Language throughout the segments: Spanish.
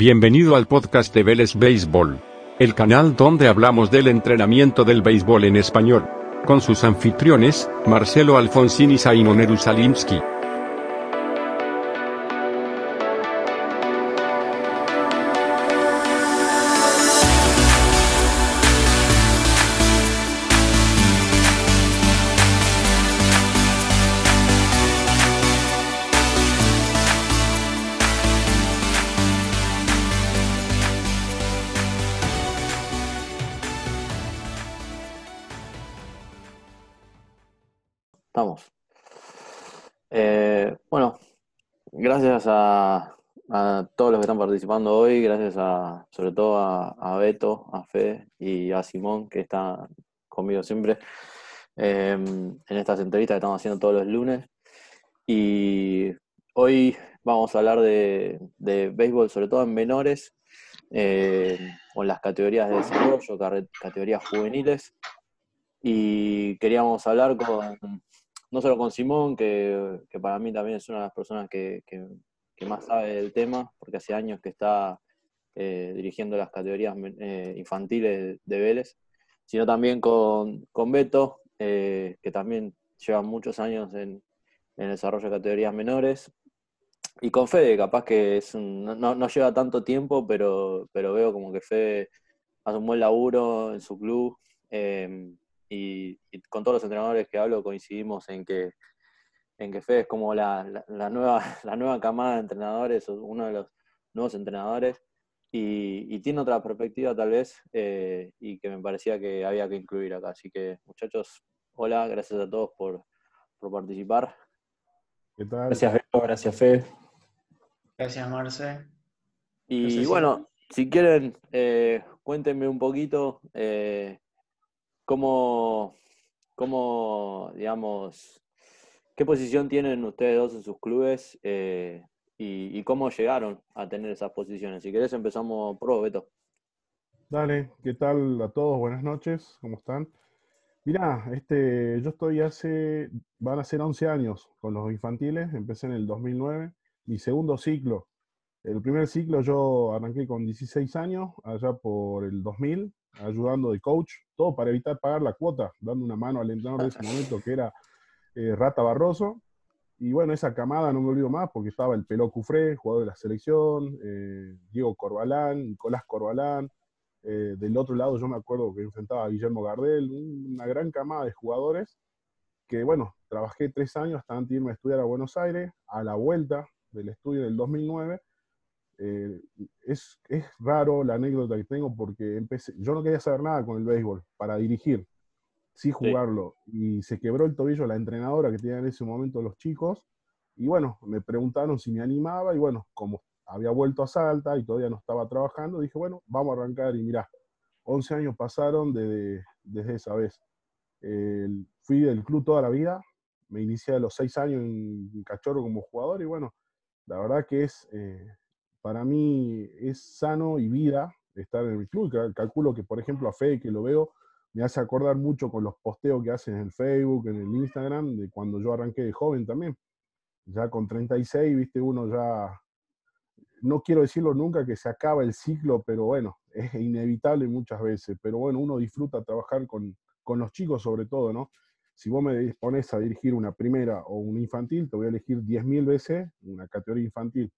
Bienvenido al podcast de Vélez Béisbol, el canal donde hablamos del entrenamiento del béisbol en español, con sus anfitriones, Marcelo Alfonsín y Simon Jerusalimsky. A, todos los que están participando hoy, gracias a, sobre todo a, Beto, a Fe y a Simón, que está conmigo siempre eh, en estas entrevistas que estamos haciendo todos los lunes. Y hoy vamos a hablar de, de béisbol, sobre todo en menores, eh, en las categorías de desarrollo, categorías juveniles. Y queríamos hablar con, no solo con Simón, que, que para mí también es una de las personas que- que más sabe del tema, porque hace años que está eh, dirigiendo las categorías eh, infantiles de Vélez, sino también con, con Beto, eh, que también lleva muchos años en, en el desarrollo de categorías menores, y con Fede, capaz que es un- no, no- lleva tanto tiempo, pero, pero veo como que Fede hace un buen laburo en su club. y con todos los entrenadores que hablo coincidimos en que, en que Fede es como la, la- la nueva, la nueva camada de entrenadores, o uno de los nuevos entrenadores, y, y tiene otra perspectiva tal vez, eh, y que me parecía que había que incluir acá. Así que muchachos, hola, gracias a todos por, por participar. ¿Qué tal? Gracias, Beto. Gracias, Fe. Gracias, Marce. Y bueno, si quieren, eh, cuéntenme un poquito eh, cómo, cómo, digamos, qué posición tienen ustedes dos en sus clubes eh, y, y cómo llegaron a tener esas posiciones. Si querés empezamos pro, Beto. Dale, ¿qué tal a todos? Buenas noches, ¿cómo están? Mirá, este, yo estoy hace, van a ser 11 años con los infantiles, empecé en el 2009, mi segundo ciclo. El primer ciclo yo arranqué con 16 años, allá por el 2000, ayudando de coach, todo para evitar pagar la cuota, dando una mano al entrenador de ese momento que era eh, Rata Barroso. Y bueno, esa camada no me olvido más porque estaba el Peló Cufré, jugador de la selección, eh, Diego Corbalán, Nicolás Corbalán, eh, del otro lado yo me acuerdo que enfrentaba a Guillermo Gardel, un- una gran camada de jugadores que, bueno, trabajé tres años hasta antes de irme a estudiar a Buenos Aires, a la vuelta del estudio del 2009. eh, es, es raro la anécdota que tengo porque empecé, yo no quería saber nada con el béisbol para dirigir, sí jugarlo, y se quebró el tobillo la entrenadora que tenía en ese momento los chicos, y bueno, me preguntaron si me animaba, y bueno, como había vuelto a Salta y todavía no estaba trabajando, dije, bueno, vamos a arrancar y mirá, 11 años pasaron desde, desde esa vez. Fui del club toda la vida, me inicié a los 6 años en, Cachorro como jugador y bueno, la verdad que es, eh, para mí es sano y vida estar en el club. Calculo que, por ejemplo, a Fede, que lo veo, me hace acordar mucho con los posteos que hacen en el Facebook, en el Instagram, de cuando yo arranqué de joven también. Ya con 36, viste, uno ya no quiero decirlo nunca que se acaba el ciclo, pero bueno, es inevitable muchas veces. Pero bueno, uno disfruta trabajar con, con los chicos sobre todo, ¿no? Si vos me dispones a dirigir una primera o una infantil, te voy a elegir 10.000 veces una categoría infantil.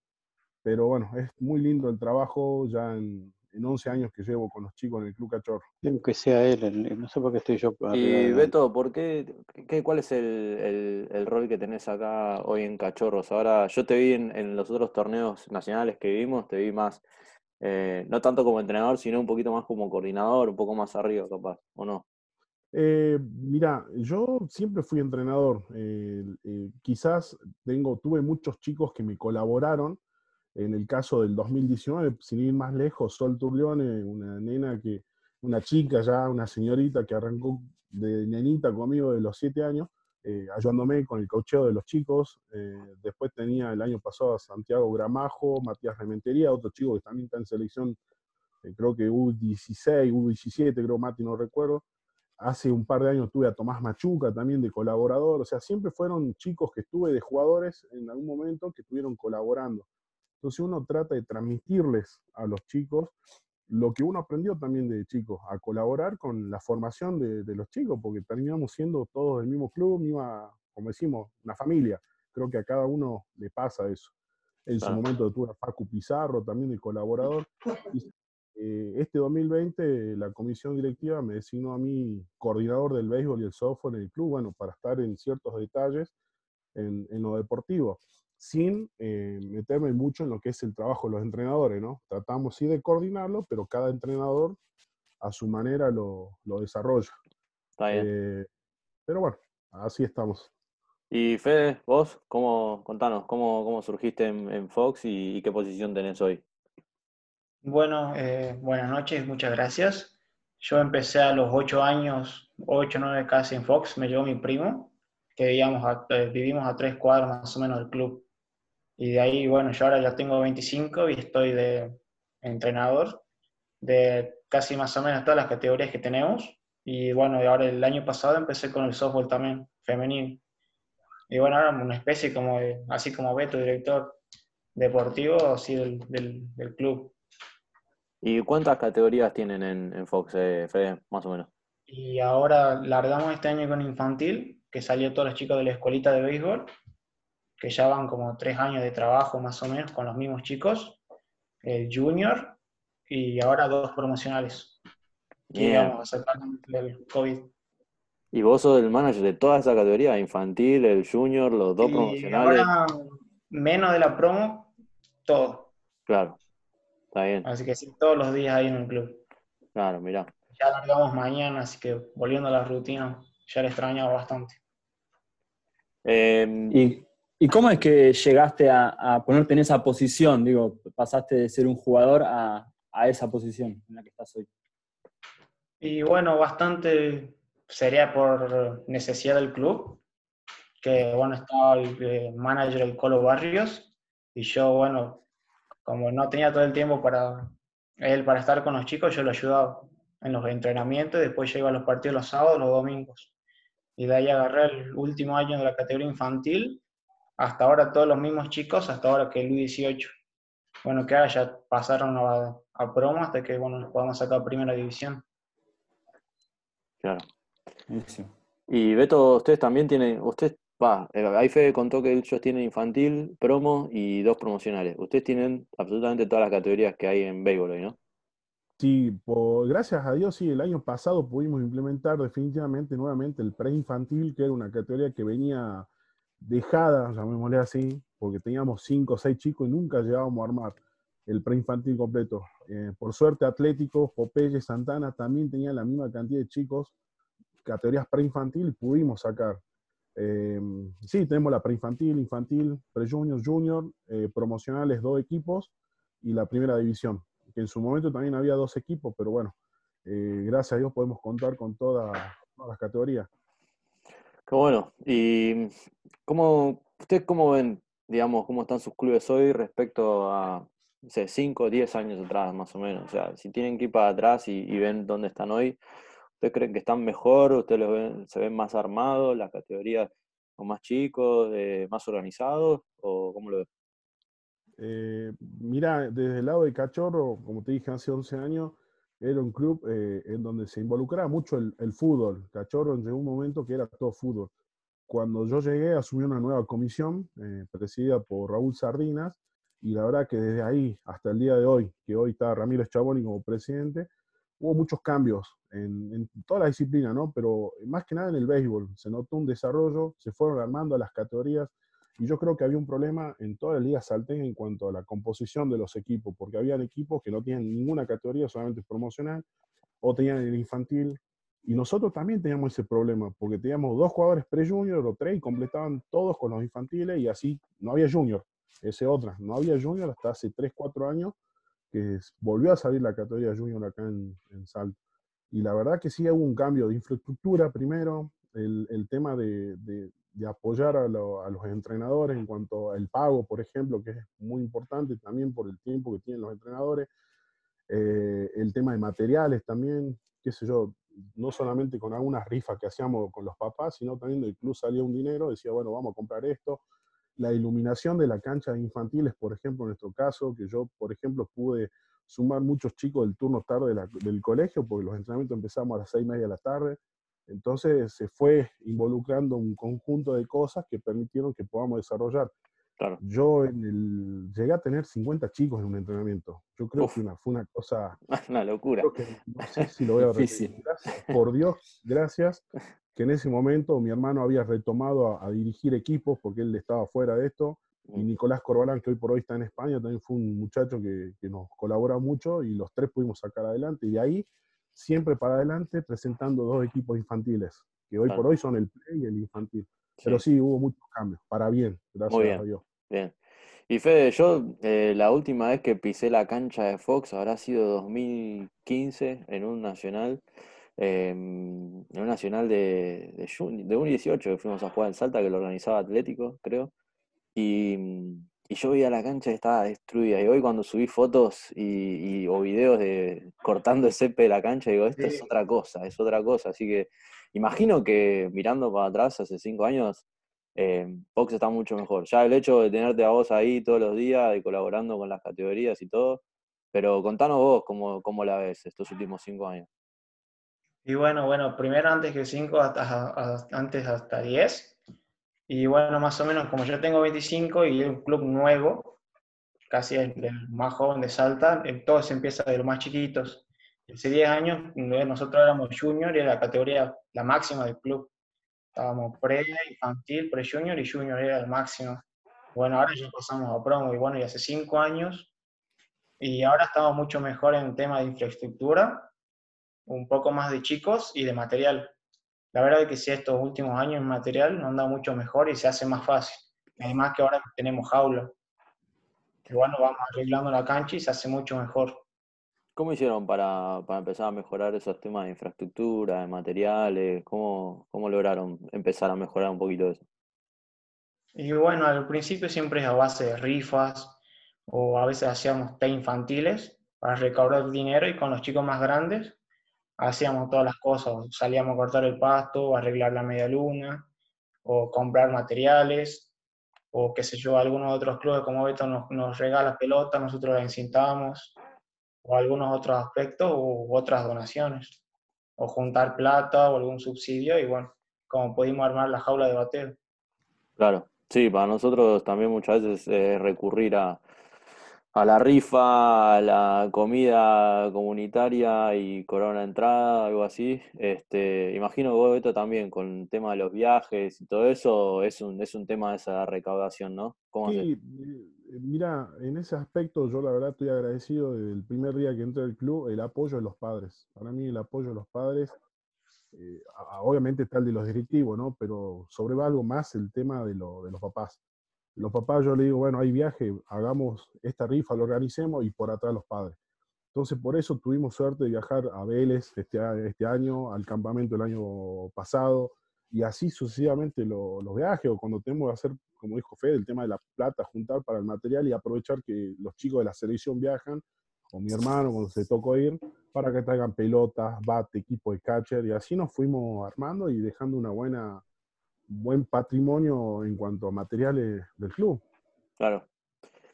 Pero bueno, es muy lindo el trabajo ya en, en 11 años que llevo con los chicos en el Club Cachorro. Que sea él, el- no sé por qué estoy yo. Y Beto, ¿por qué, qué- cuál es el, el- el rol que tenés acá hoy en Cachorros? Ahora, yo te vi en, en los otros torneos nacionales que vimos, te vi más, eh, no tanto como entrenador, sino un poquito más como coordinador, un poco más arriba, capaz, ¿o no? Eh, mira, yo siempre fui entrenador. eh, eh, quizás tengo, tuve muchos chicos que me colaboraron. En el caso del 2019, sin ir más lejos, Sol Turlione, una nena que, una chica ya, una señorita que arrancó de nenita conmigo de los siete años, eh, ayudándome con el cocheo de los chicos. Eh, después tenía el año pasado a Santiago Gramajo, Matías Rementería, otro chico que también está en selección, eh, creo que U16, U17, creo Mati, no recuerdo. Hace un par de años tuve a Tomás Machuca también de colaborador, o sea, siempre fueron chicos que estuve de jugadores en algún momento que estuvieron colaborando. Entonces uno trata de transmitirles a los chicos lo que uno aprendió también de chicos, a colaborar con la formación de, los chicos, porque terminamos siendo todos del mismo club, misma, como decimos, una familia. Creo que a cada uno le pasa eso. En su momento tuve a Facu Pizarro, también el colaborador. Eh, este 2020 la comisión directiva me designó a mí coordinador del béisbol y el software en el club, bueno, para estar en ciertos detalles en, en lo deportivo sin eh, meterme mucho en lo que es el trabajo de los entrenadores, ¿no? Tratamos sí de coordinarlo, pero cada entrenador a su manera lo, lo desarrolla. Está bien. Eh, pero bueno, así estamos. Y Fede, vos, ¿cómo, contanos, cómo, cómo surgiste en, Fox y, qué posición tenés hoy? Bueno, eh, buenas noches, muchas gracias. Yo empecé a los ocho años, ocho, nueve casi en Fox, me llevó mi primo, que vivíamos a, vivimos a tres cuadros más o menos del club. Y de ahí, bueno, yo ahora ya tengo 25 y estoy de entrenador de casi más o menos todas las categorías que tenemos. Y bueno, ahora el año pasado empecé con el softball también, femenino. Y bueno, ahora una especie como de, así como Beto, director deportivo, así del, del, club. ¿Y cuántas categorías tienen en, en Fox, eh, Fede, más o menos? Y ahora largamos este año con infantil, que salió todos los chicos de la escuelita de béisbol que ya van como tres años de trabajo más o menos con los mismos chicos, el junior y ahora dos promocionales a sacar del COVID. ¿Y vos sos el manager de toda esa categoría? Infantil, el junior, los dos promocionales. Ahora, menos de la promo, todo. Claro, está bien. Así que sí, todos los días ahí en el club. Claro, mirá. Ya largamos mañana, así que volviendo a la rutina, ya le extrañaba bastante. Eh, y ¿Y cómo es que llegaste a, ponerte en esa posición? Digo, pasaste de ser un jugador a, esa posición en la que estás hoy. Y bueno, bastante sería por necesidad del club, que bueno, estaba el eh, manager el Colo Barrios, y yo, bueno, como no tenía todo el tiempo para él para estar con los chicos, yo lo ayudaba en los entrenamientos, después yo iba a los partidos los sábados, los domingos. Y de ahí agarré el último año de la categoría infantil hasta ahora todos los mismos chicos, hasta ahora que el U18. Bueno, que ahora ya pasaron a, a promo hasta que bueno, podamos sacar primera división. Claro. Y Beto, ustedes también tienen, usted, va, eh, ahí Fede contó que ellos tienen infantil, promo y dos promocionales. Ustedes tienen absolutamente todas las categorías que hay en béisbol ¿no? Sí, gracias a Dios, sí, el año pasado pudimos implementar definitivamente nuevamente el preinfantil, que era una categoría que venía dejada, llamémosle así, porque teníamos cinco o seis chicos y nunca llegábamos a armar el preinfantil completo. Eh, por suerte, Atlético, Popeye, Santana también tenían la misma cantidad de chicos, categorías preinfantil, pudimos sacar. Eh, sí, tenemos la preinfantil, infantil, pre-junior, junior, eh, promocionales, dos equipos, y la primera división, que en su momento también había dos equipos, pero bueno, gracias a Dios podemos contar con todas las categorías. Bueno. ¿Y cómo, ustedes cómo ven, digamos, cómo están sus clubes hoy respecto a, no sé, 5 o 10 años atrás, más o menos? O sea, si tienen que ir para atrás y, ven dónde están hoy, ¿ustedes creen que están mejor? ¿Ustedes los ven, se ven más armados, las categorías son más chicos, más organizados? ¿O cómo lo ven? Eh, mira, desde el lado de Cachorro, como te dije hace 11 años, era un club eh, en donde se involucraba mucho el, fútbol. Cachorro llegó un momento que era todo fútbol. Cuando yo llegué, asumí una nueva comisión eh, presidida por Raúl Sardinas, y la verdad que desde ahí hasta el día de hoy, que hoy está Ramírez Chaboni como presidente, hubo muchos cambios en, en, toda la disciplina, ¿no? Pero más que nada en el béisbol. Se notó un desarrollo, se fueron armando las categorías, y yo creo que había un problema en toda la Liga Salten en cuanto a la composición de los equipos, porque habían equipos que no tienen ninguna categoría, solamente promocional, o tenían el infantil. Y nosotros también teníamos ese problema, porque teníamos dos jugadores pre-junior o tres y completaban todos con los infantiles y así no había junior. Ese otra, no había junior hasta hace 3, 4 años que volvió a salir la categoría junior acá en, en Salto. Y la verdad que sí hubo un cambio de infraestructura primero, el, el tema de apoyar a, los entrenadores en cuanto al pago, por ejemplo, que es muy importante también por el tiempo que tienen los entrenadores, eh, el tema de materiales también, qué sé yo, no solamente con algunas rifas que hacíamos con los papás, sino también del club salía un dinero, decía, bueno, vamos a comprar esto. la iluminación de la cancha de infantiles, por ejemplo, en nuestro caso, que yo, por ejemplo, pude sumar muchos chicos del turno tarde del colegio, porque los entrenamientos empezamos a las seis y media de la tarde. Entonces se fue involucrando un conjunto de cosas que permitieron que podamos desarrollar. Claro. Yo en el, llegué a tener 50 chicos en un entrenamiento. Yo creo que una, fue una cosa... Una locura. no sé si lo voy a repetir. Gracias, por Dios, gracias, que en ese momento mi hermano había retomado a, dirigir equipos porque él estaba fuera de esto. Y mm. Nicolás Corbalán, que hoy por hoy está en España, también fue un muchacho que, que nos colabora mucho y los tres pudimos sacar adelante. Y de ahí, siempre para adelante, presentando dos equipos infantiles, que hoy por hoy son el play y el infantil. Pero sí, hubo muchos cambios, para bien, gracias bien, a Dios. Bien. Y Fede, yo eh, la última vez que pisé la cancha de Fox habrá sido 2015 en un nacional, em, en un nacional de, de, de 1-18 que fuimos a jugar en Salta, que lo organizaba Atlético, creo. Y, y yo vi a la cancha y estaba destruida. Y hoy cuando subí fotos y, o videos de cortando el césped de la cancha, digo, esto es otra cosa, es otra cosa. Así que imagino que mirando para atrás hace cinco años, eh, Fox está mucho mejor. Ya el hecho de tenerte a vos ahí todos los días y colaborando con las categorías y todo, pero contanos vos cómo, cómo la ves estos últimos cinco años. Y bueno, bueno, primero antes que cinco, hasta, antes hasta diez y bueno, más o menos como yo tengo 25 y es un club nuevo, casi el, más joven de Salta, todo se empieza de los más chiquitos. Hace 10 años nosotros éramos junior y era la categoría la máxima del club. Estábamos pre, infantil, pre junior y junior era el máximo. Bueno, ahora ya pasamos a promo y bueno, y hace 5 años y ahora estamos mucho mejor en tema de infraestructura, un poco más de chicos y de material. La verdad es que si estos últimos años el material nos anda mucho mejor y se hace más fácil. Además que ahora tenemos jaula. Que bueno, vamos arreglando la cancha y se hace mucho mejor. ¿Cómo hicieron para, para, empezar a mejorar esos temas de infraestructura, de materiales? ¿Cómo, ¿Cómo lograron empezar a mejorar un poquito eso? Y bueno, al principio siempre es a base de rifas o a veces hacíamos té infantiles para recaudar dinero y con los chicos más grandes hacíamos todas las cosas, salíamos a cortar el pasto, arreglar la media luna, o comprar materiales, o qué sé yo, algunos otros clubes como Beto nos, nos regala pelota, nosotros la encintamos, o algunos otros aspectos, u otras donaciones, o juntar plata o algún subsidio, y bueno, como pudimos armar la jaula de bateo. Claro, sí, para nosotros también muchas veces es recurrir a, a la rifa, a la comida comunitaria y corona entrada, algo así. Este, imagino que vos, Beto, también con el tema de los viajes y todo eso, es un, es un tema de esa recaudación, ¿no? sí, eh, mira, en ese aspecto yo la verdad estoy agradecido desde el primer día que entré al club, el apoyo de los padres. Para mí el apoyo de los padres, eh, obviamente está el de los directivos, ¿no? Pero sobrevalgo más el tema de, lo, de los papás los papás yo le digo, bueno, hay viaje, hagamos esta rifa, lo organicemos y por atrás los padres. Entonces por eso tuvimos suerte de viajar a Vélez este, este año, al campamento el año pasado, y así sucesivamente los viajes, o cuando tenemos que hacer, como dijo Fede, el tema de la plata, juntar para el material y aprovechar que los chicos de la selección viajan, o mi hermano cuando se tocó ir, para que traigan pelotas, bate, equipo de catcher, y así nos fuimos armando y dejando una buena, buen patrimonio en cuanto a materiales del club. Claro.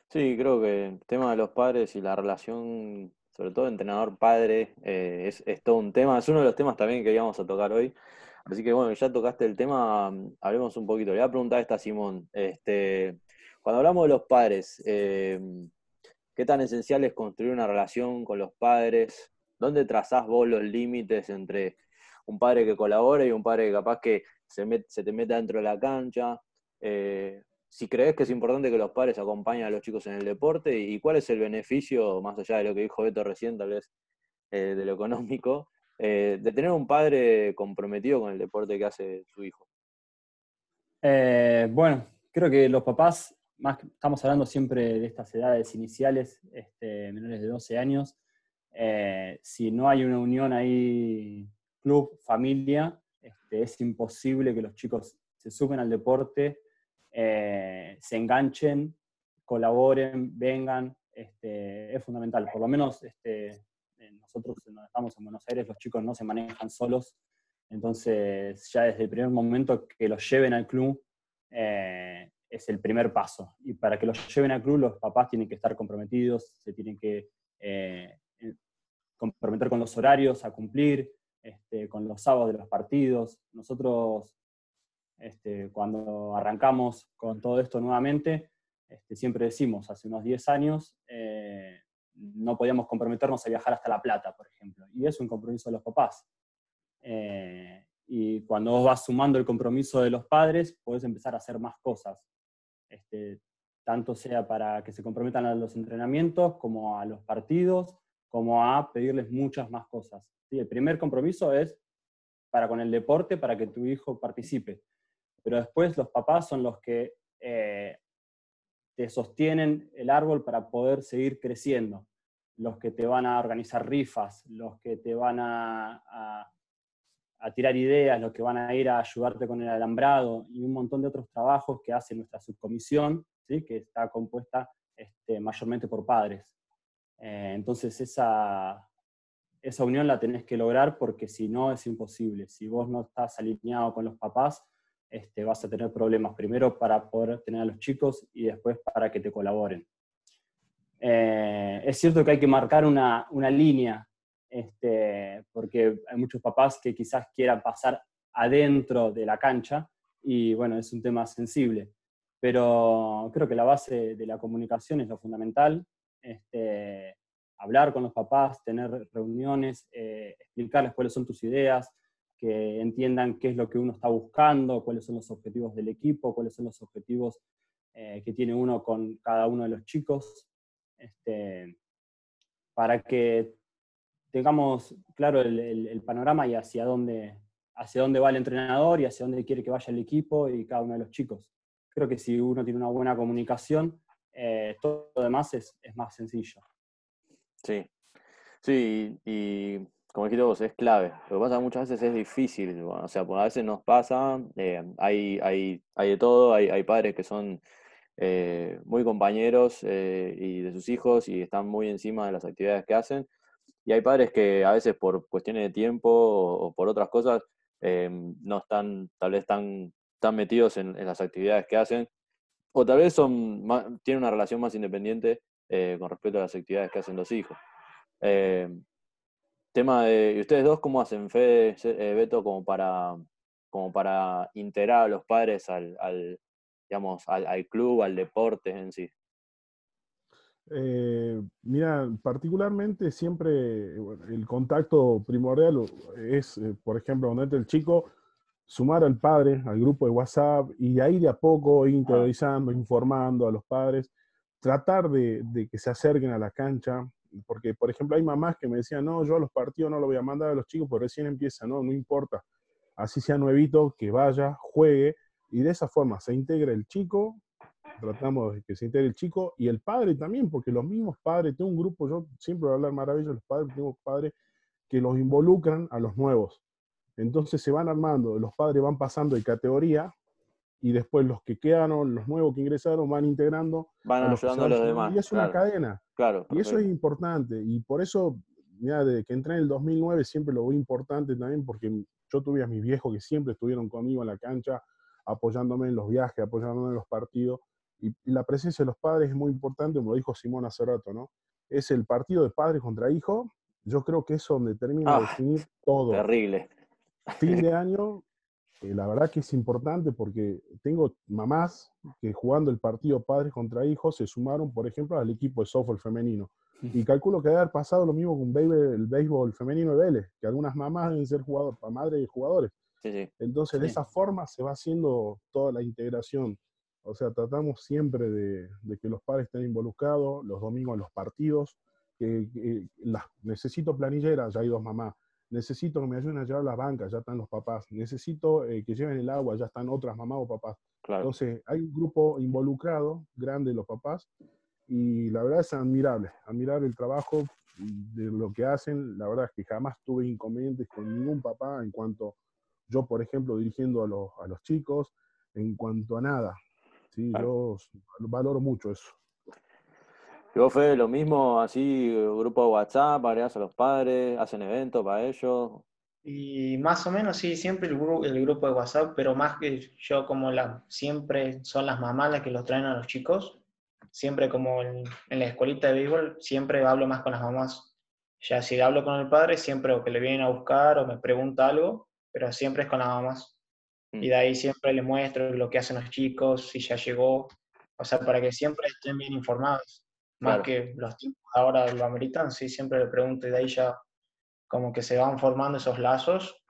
Sí, creo que el tema de los padres y la relación, sobre todo entrenador-padre, eh, es, es, todo un tema. Es uno de los temas también que íbamos a tocar hoy. Así que bueno, ya tocaste el tema, hablemos un poquito. Le voy a preguntar a esta Simón. Este, cuando hablamos de los padres, eh, ¿qué tan esencial es construir una relación con los padres? ¿Dónde trazás vos los límites entre un padre que colabora y un padre que capaz que se, te mete dentro de la cancha. Eh, si crees que es importante que los padres acompañen a los chicos en el deporte y cuál es el beneficio, más allá de lo que dijo Beto recién, tal vez eh, de lo económico, eh, de tener un padre comprometido con el deporte que hace su hijo. bueno, creo que los papás, más estamos hablando siempre de estas edades iniciales, este, menores de 12 años, si no hay una unión ahí, club, familia, es imposible que los chicos se suben al deporte, eh, se enganchen, colaboren, vengan, este, es fundamental. Por lo menos este, nosotros cuando estamos en Buenos Aires, los chicos no se manejan solos, entonces ya desde el primer momento que los lleven al club, eh, es el primer paso. Y para que los lleven al club, los papás tienen que estar comprometidos, se tienen que eh, comprometer con los horarios a cumplir, este, con los sábados de los partidos. Nosotros, este, cuando arrancamos con todo esto nuevamente, este, siempre decimos, hace unos 10 años, eh, no podíamos comprometernos a viajar hasta La Plata, por ejemplo. Y es un compromiso de los papás. Eh, y cuando vos vas sumando el compromiso de los padres, podés empezar a hacer más cosas. Este, tanto sea para que se comprometan a los entrenamientos, como a los partidos, como a pedirles muchas más cosas. ¿Sí? El primer compromiso es para con el deporte, para que tu hijo participe. Pero después los papás son los que eh, te sostienen el árbol para poder seguir creciendo, los que te van a organizar rifas, los que te van a, tirar ideas, los que van a ir a ayudarte con el alambrado y un montón de otros trabajos que hace nuestra subcomisión, ¿sí? que está compuesta este, mayormente por padres. Eh, entonces esa, esa unión la tenés que lograr porque si no es imposible. Si vos no estás alineado con los papás, este, vas a tener problemas, primero para poder tener a los chicos y después para que te colaboren. Eh, es cierto que hay que marcar una, una línea, este, porque hay muchos papás que quizás quieran pasar adentro de la cancha y bueno, es un tema sensible, pero creo que la base de la comunicación es lo fundamental, este, hablar con los papás, tener reuniones, eh, explicarles cuáles son tus ideas, que entiendan qué es lo que uno está buscando, cuáles son los objetivos del equipo, cuáles son los objetivos eh, que tiene uno con cada uno de los chicos, este, para que tengamos claro el, panorama y hacia dónde, hacia dónde va el entrenador y hacia dónde quiere que vaya el equipo y cada uno de los chicos. Creo que si uno tiene una buena comunicación, eh, todo lo demás es, es más sencillo. Sí, sí, y como dijiste vos, es clave. Lo que pasa muchas veces es difícil, o sea, a veces nos pasa, eh, hay, hay, hay de todo, hay, hay padres que son eh, muy compañeros eh, y de sus hijos y están muy encima de las actividades que hacen, y hay padres que a veces por cuestiones de tiempo o, por otras cosas no están, tal vez están, tan metidos en, las actividades que hacen, o tal vez son tienen una relación más independiente con respecto a las actividades que hacen los hijos. Tema de, ¿y ustedes dos cómo hacen, Fede, eh, Beto, como para, como para integrar a los padres al, al digamos, al, club, al deporte en sí? Eh, mira, particularmente siempre el contacto primordial es, eh, por ejemplo, donde el chico, sumar al padre al grupo de WhatsApp y ahí de a poco ir ah. interiorizando, informando a los padres, tratar de, que se acerquen a la cancha, porque, por ejemplo, hay mamás que me decían, no, yo a los partidos no lo voy a mandar a los chicos porque recién empieza, no, no importa. Así sea nuevito, que vaya, juegue, y de esa forma se integra el chico, tratamos de que se integre el chico y el padre también, porque los mismos padres, tengo un grupo, yo siempre voy a hablar maravilloso de los padres, tengo padres que los involucran a los nuevos. Entonces se van armando, los padres van pasando de categoría y después los que quedaron, los nuevos que ingresaron, van integrando. Van a ayudando a los demás. Y es una cadena. Claro. Y eso es importante. Y por eso, mira, desde que entré en el 2009 siempre lo veo importante también porque yo tuve a mis viejos que siempre estuvieron conmigo en la cancha, apoyándome en los viajes, apoyándome en los partidos. Y, la presencia de los padres es muy importante, como lo dijo Simón hace rato, ¿no? Es el partido de padre contra hijo. Yo creo que es donde termina de ah, definir todo. Terrible. Fin de año, eh, la verdad que es importante porque tengo mamás que jugando el partido padres contra hijos se sumaron, por ejemplo, al equipo de softball femenino. Y calculo que debe haber pasado lo mismo con el béisbol femenino de Vélez, que algunas mamás deben ser jugadores, madres de jugadores. Entonces, de esa forma se va haciendo toda la integración. O sea, tratamos siempre de, que los padres estén involucrados, los domingos en los partidos. Que, necesito planilleras, ya hay dos mamás necesito que me ayuden a llevar las bancas, ya están los papás, necesito eh, que lleven el agua, ya están otras mamás o papás. Entonces, hay un grupo involucrado, grande, los papás, y la verdad es admirable, admirable el trabajo de lo que hacen. La verdad es que jamás tuve inconvenientes con ningún papá en cuanto yo, por ejemplo, dirigiendo a los, a los chicos, en cuanto a nada. ¿sí? Yo valoro mucho eso. ¿Y vos, Fede, lo mismo, así, grupo de WhatsApp, agregás a los padres, hacen eventos para ellos? Y más o menos, sí, siempre el, gru- el grupo de WhatsApp, pero más que yo como la, siempre son las mamás las que los traen a los chicos, siempre como en, en la escuelita de béisbol, siempre hablo más con las mamás. Ya si hablo con el padre, siempre o que le vienen a buscar o me pregunta algo, pero siempre es con las mamás. Mm. Y de ahí siempre le muestro lo que hacen los chicos, si ya llegó, o sea, para que siempre estén bien informados. Más Claro. que los tiempos ahora lo ameritan, sí, siempre le pregunto y de ahí ya como que se van formando esos lazos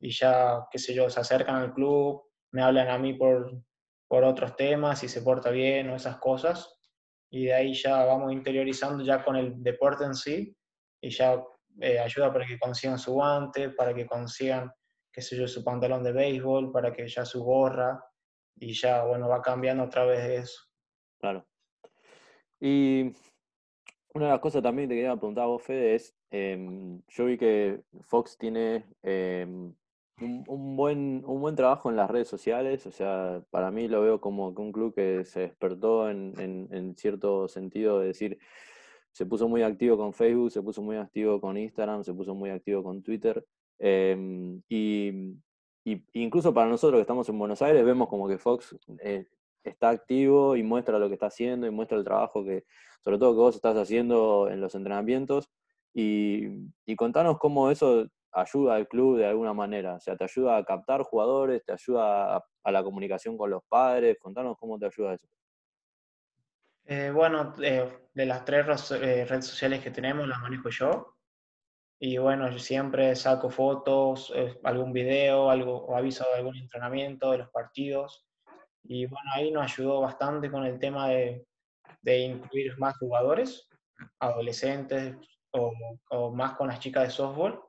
y ya, qué sé yo, se acercan al club, me hablan a mí por, por otros temas, si se porta bien o esas cosas, y de ahí ya vamos interiorizando ya con el deporte en sí, y ya eh, ayuda para que consigan su guante, para que consigan, qué sé yo, su pantalón de béisbol, para que ya su gorra, y ya, bueno, va cambiando a través de eso. Claro. Y una de las cosas también que te quería preguntar a vos, Fede, es, em, yo vi que Fox tiene em, un, buen, un buen trabajo en las redes sociales, o sea, para mí lo veo como que un club que se despertó en, en- cierto sentido de decir, se puso muy activo con Facebook, se puso muy activo con Instagram, se puso muy activo con Twitter, em, y, y incluso para nosotros que estamos en Buenos Aires, vemos como que Fox eh, está activo y muestra lo que está haciendo y muestra el trabajo que, sobre todo que vos estás haciendo en los entrenamientos. Y, y contanos cómo eso ayuda al club de alguna manera. O sea, te ayuda a captar jugadores, te ayuda a, la comunicación con los padres. Contanos cómo te ayuda eso. Eh, bueno, eh, de las tres eh, redes sociales que tenemos las manejo yo. Y bueno, yo siempre saco fotos, algún video, algo, o aviso de algún entrenamiento, de los partidos. Y bueno, ahí nos ayudó bastante con el tema de, de incluir más jugadores, adolescentes o, más con las chicas de softball,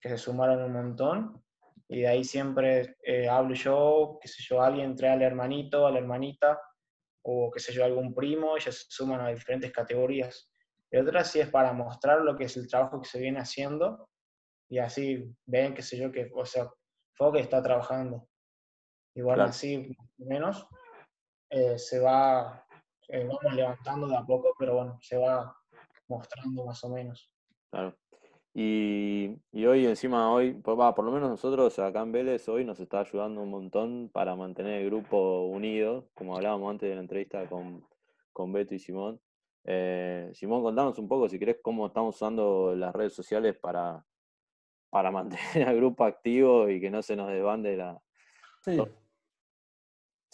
que se sumaron un montón. Y de ahí siempre eh, hablo yo, qué sé yo, alguien trae al hermanito, a la hermanita, o qué sé yo, algún primo, ellos se suman a diferentes categorías. Y otra sí es para mostrar lo que es el trabajo que se viene haciendo y así ven, qué sé yo, que, o sea, Foque está trabajando. Bueno, Claro. así más o menos eh, se va, eh, vamos levantando de a poco, pero bueno, se va mostrando más o menos. Claro. Y, y hoy encima, hoy, por, va, por lo menos nosotros acá en Vélez, hoy nos está ayudando un montón para mantener el grupo unido, como hablábamos antes de la entrevista con, con Beto y Simón. Eh, Simón, contanos un poco, si querés, cómo estamos usando las redes sociales para, para mantener al grupo activo y que no se nos desbande la... Sí,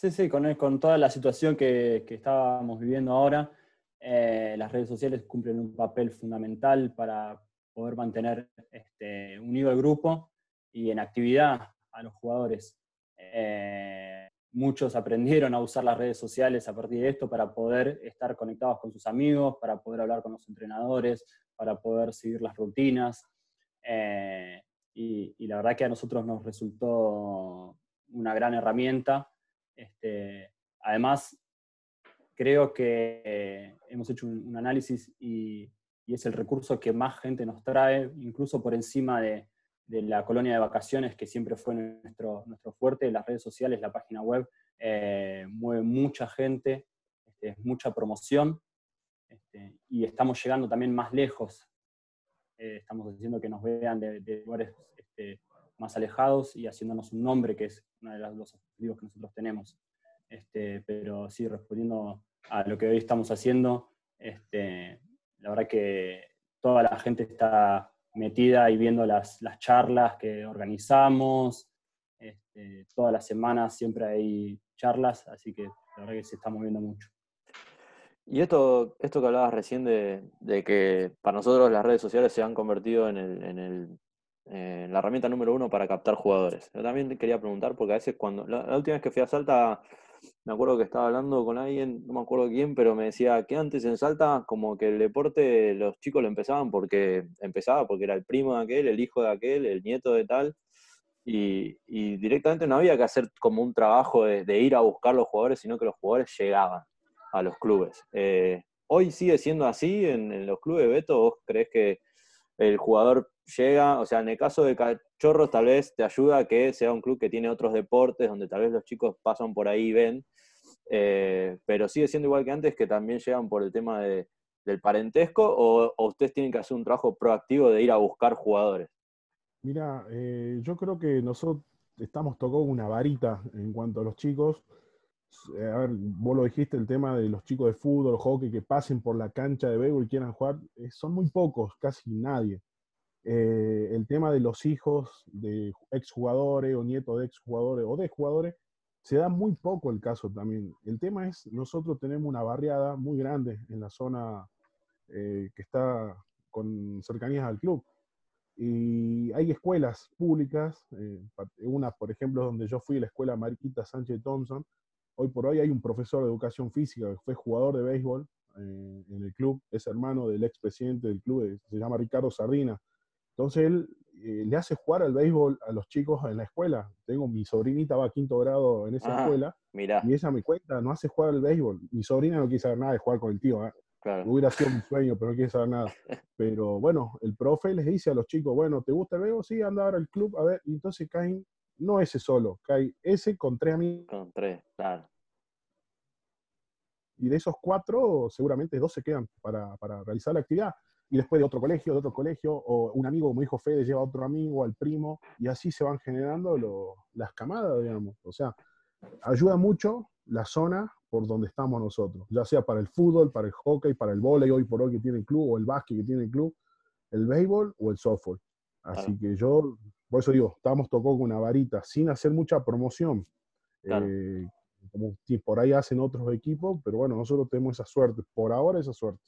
sí, sí, con, con toda la situación que, que estábamos viviendo ahora, eh, las redes sociales cumplen un papel fundamental para poder mantener este, unido el grupo y en actividad a los jugadores. Eh, muchos aprendieron a usar las redes sociales a partir de esto para poder estar conectados con sus amigos, para poder hablar con los entrenadores, para poder seguir las rutinas. Eh, y, y la verdad que a nosotros nos resultó una gran herramienta. Este, además, creo que hemos hecho un, análisis y, es el recurso que más gente nos trae, incluso por encima de, la colonia de vacaciones, que siempre fue nuestro, nuestro fuerte, las redes sociales, la página web, eh, mueve mucha gente, este, mucha promoción, este, y estamos llegando también más lejos. Eh, estamos haciendo que nos vean de, de lugares este, más alejados y haciéndonos un nombre, que es uno de los, objetivos que nosotros tenemos. Este, pero sí, respondiendo a lo que hoy estamos haciendo, este, la verdad que toda la gente está metida y viendo las, las charlas que organizamos. Este, todas las semanas siempre hay charlas, así que la verdad que se está moviendo mucho. Y esto, esto que hablabas recién de, de que para nosotros las redes sociales se han convertido en, el, en, el, eh, la herramienta número uno para captar jugadores. Yo también quería preguntar, porque a veces cuando, la, última vez que fui a Salta, me acuerdo que estaba hablando con alguien, no me acuerdo quién, pero me decía que antes en Salta como que el deporte los chicos lo empezaban porque empezaba porque era el primo de aquel, el hijo de aquel, el nieto de tal, y, directamente no había que hacer como un trabajo de, ir a buscar los jugadores, sino que los jugadores llegaban a los clubes. Eh, ¿Hoy sigue siendo así en, en, los clubes, Beto? ¿Vos crees que el jugador llega? O sea, en el caso de Cachorros tal vez te ayuda a que sea un club que tiene otros deportes, donde tal vez los chicos pasan por ahí y ven, eh, pero sigue siendo igual que antes, que también llegan por el tema de, del parentesco, o, o, ustedes tienen que hacer un trabajo proactivo de ir a buscar jugadores? Mira, eh, yo creo que nosotros estamos tocando una varita en cuanto a los chicos. Eh, a ver, vos lo dijiste, el tema de los chicos de fútbol, hockey, que pasen por la cancha de béisbol y quieran jugar, eh, son muy pocos, casi nadie. Eh, el tema de los hijos de exjugadores o nietos de exjugadores o de jugadores, se da muy poco el caso también. El tema es, nosotros tenemos una barriada muy grande en la zona que está con cercanías al club. Y hay escuelas públicas, una, por ejemplo, donde yo fui, la escuela Mariquita Sánchez Thompson, Hoy por hoy hay un profesor de educación física que fue jugador de béisbol eh, en el club, es hermano del expresidente del club, eh, se llama Ricardo Sardina. Entonces él eh, le hace jugar al béisbol a los chicos en la escuela. Tengo mi sobrinita, va a quinto grado en esa ah, escuela, y ella me cuenta, no hace jugar al béisbol. Mi sobrina no quiere saber nada de jugar con el tío. Claro. Hubiera sido mi sueño, pero no quiere saber nada. Pero bueno, el profe les dice a los chicos, bueno, ¿te gusta el béisbol? Sí, anda ahora al club, a ver. Y entonces caen no ese solo, cae ese con tres amigos. Con tres, claro. Y de esos cuatro, seguramente dos se quedan para, realizar la actividad. Y después de otro colegio, de otro colegio, o un amigo, como dijo Fede, lleva a otro amigo, al primo, y así se van generando las camadas, digamos. O sea, ayuda mucho la zona por donde estamos nosotros, ya sea para el fútbol, para el hockey, para el vóley hoy por hoy que tiene el club, o el básquet que tiene el club, el béisbol o el softball. Así que yo por eso digo, estamos tocó con una varita, sin hacer mucha promoción. Eh, como si por ahí hacen otros equipos, pero bueno, nosotros tenemos esa suerte, por ahora esa suerte.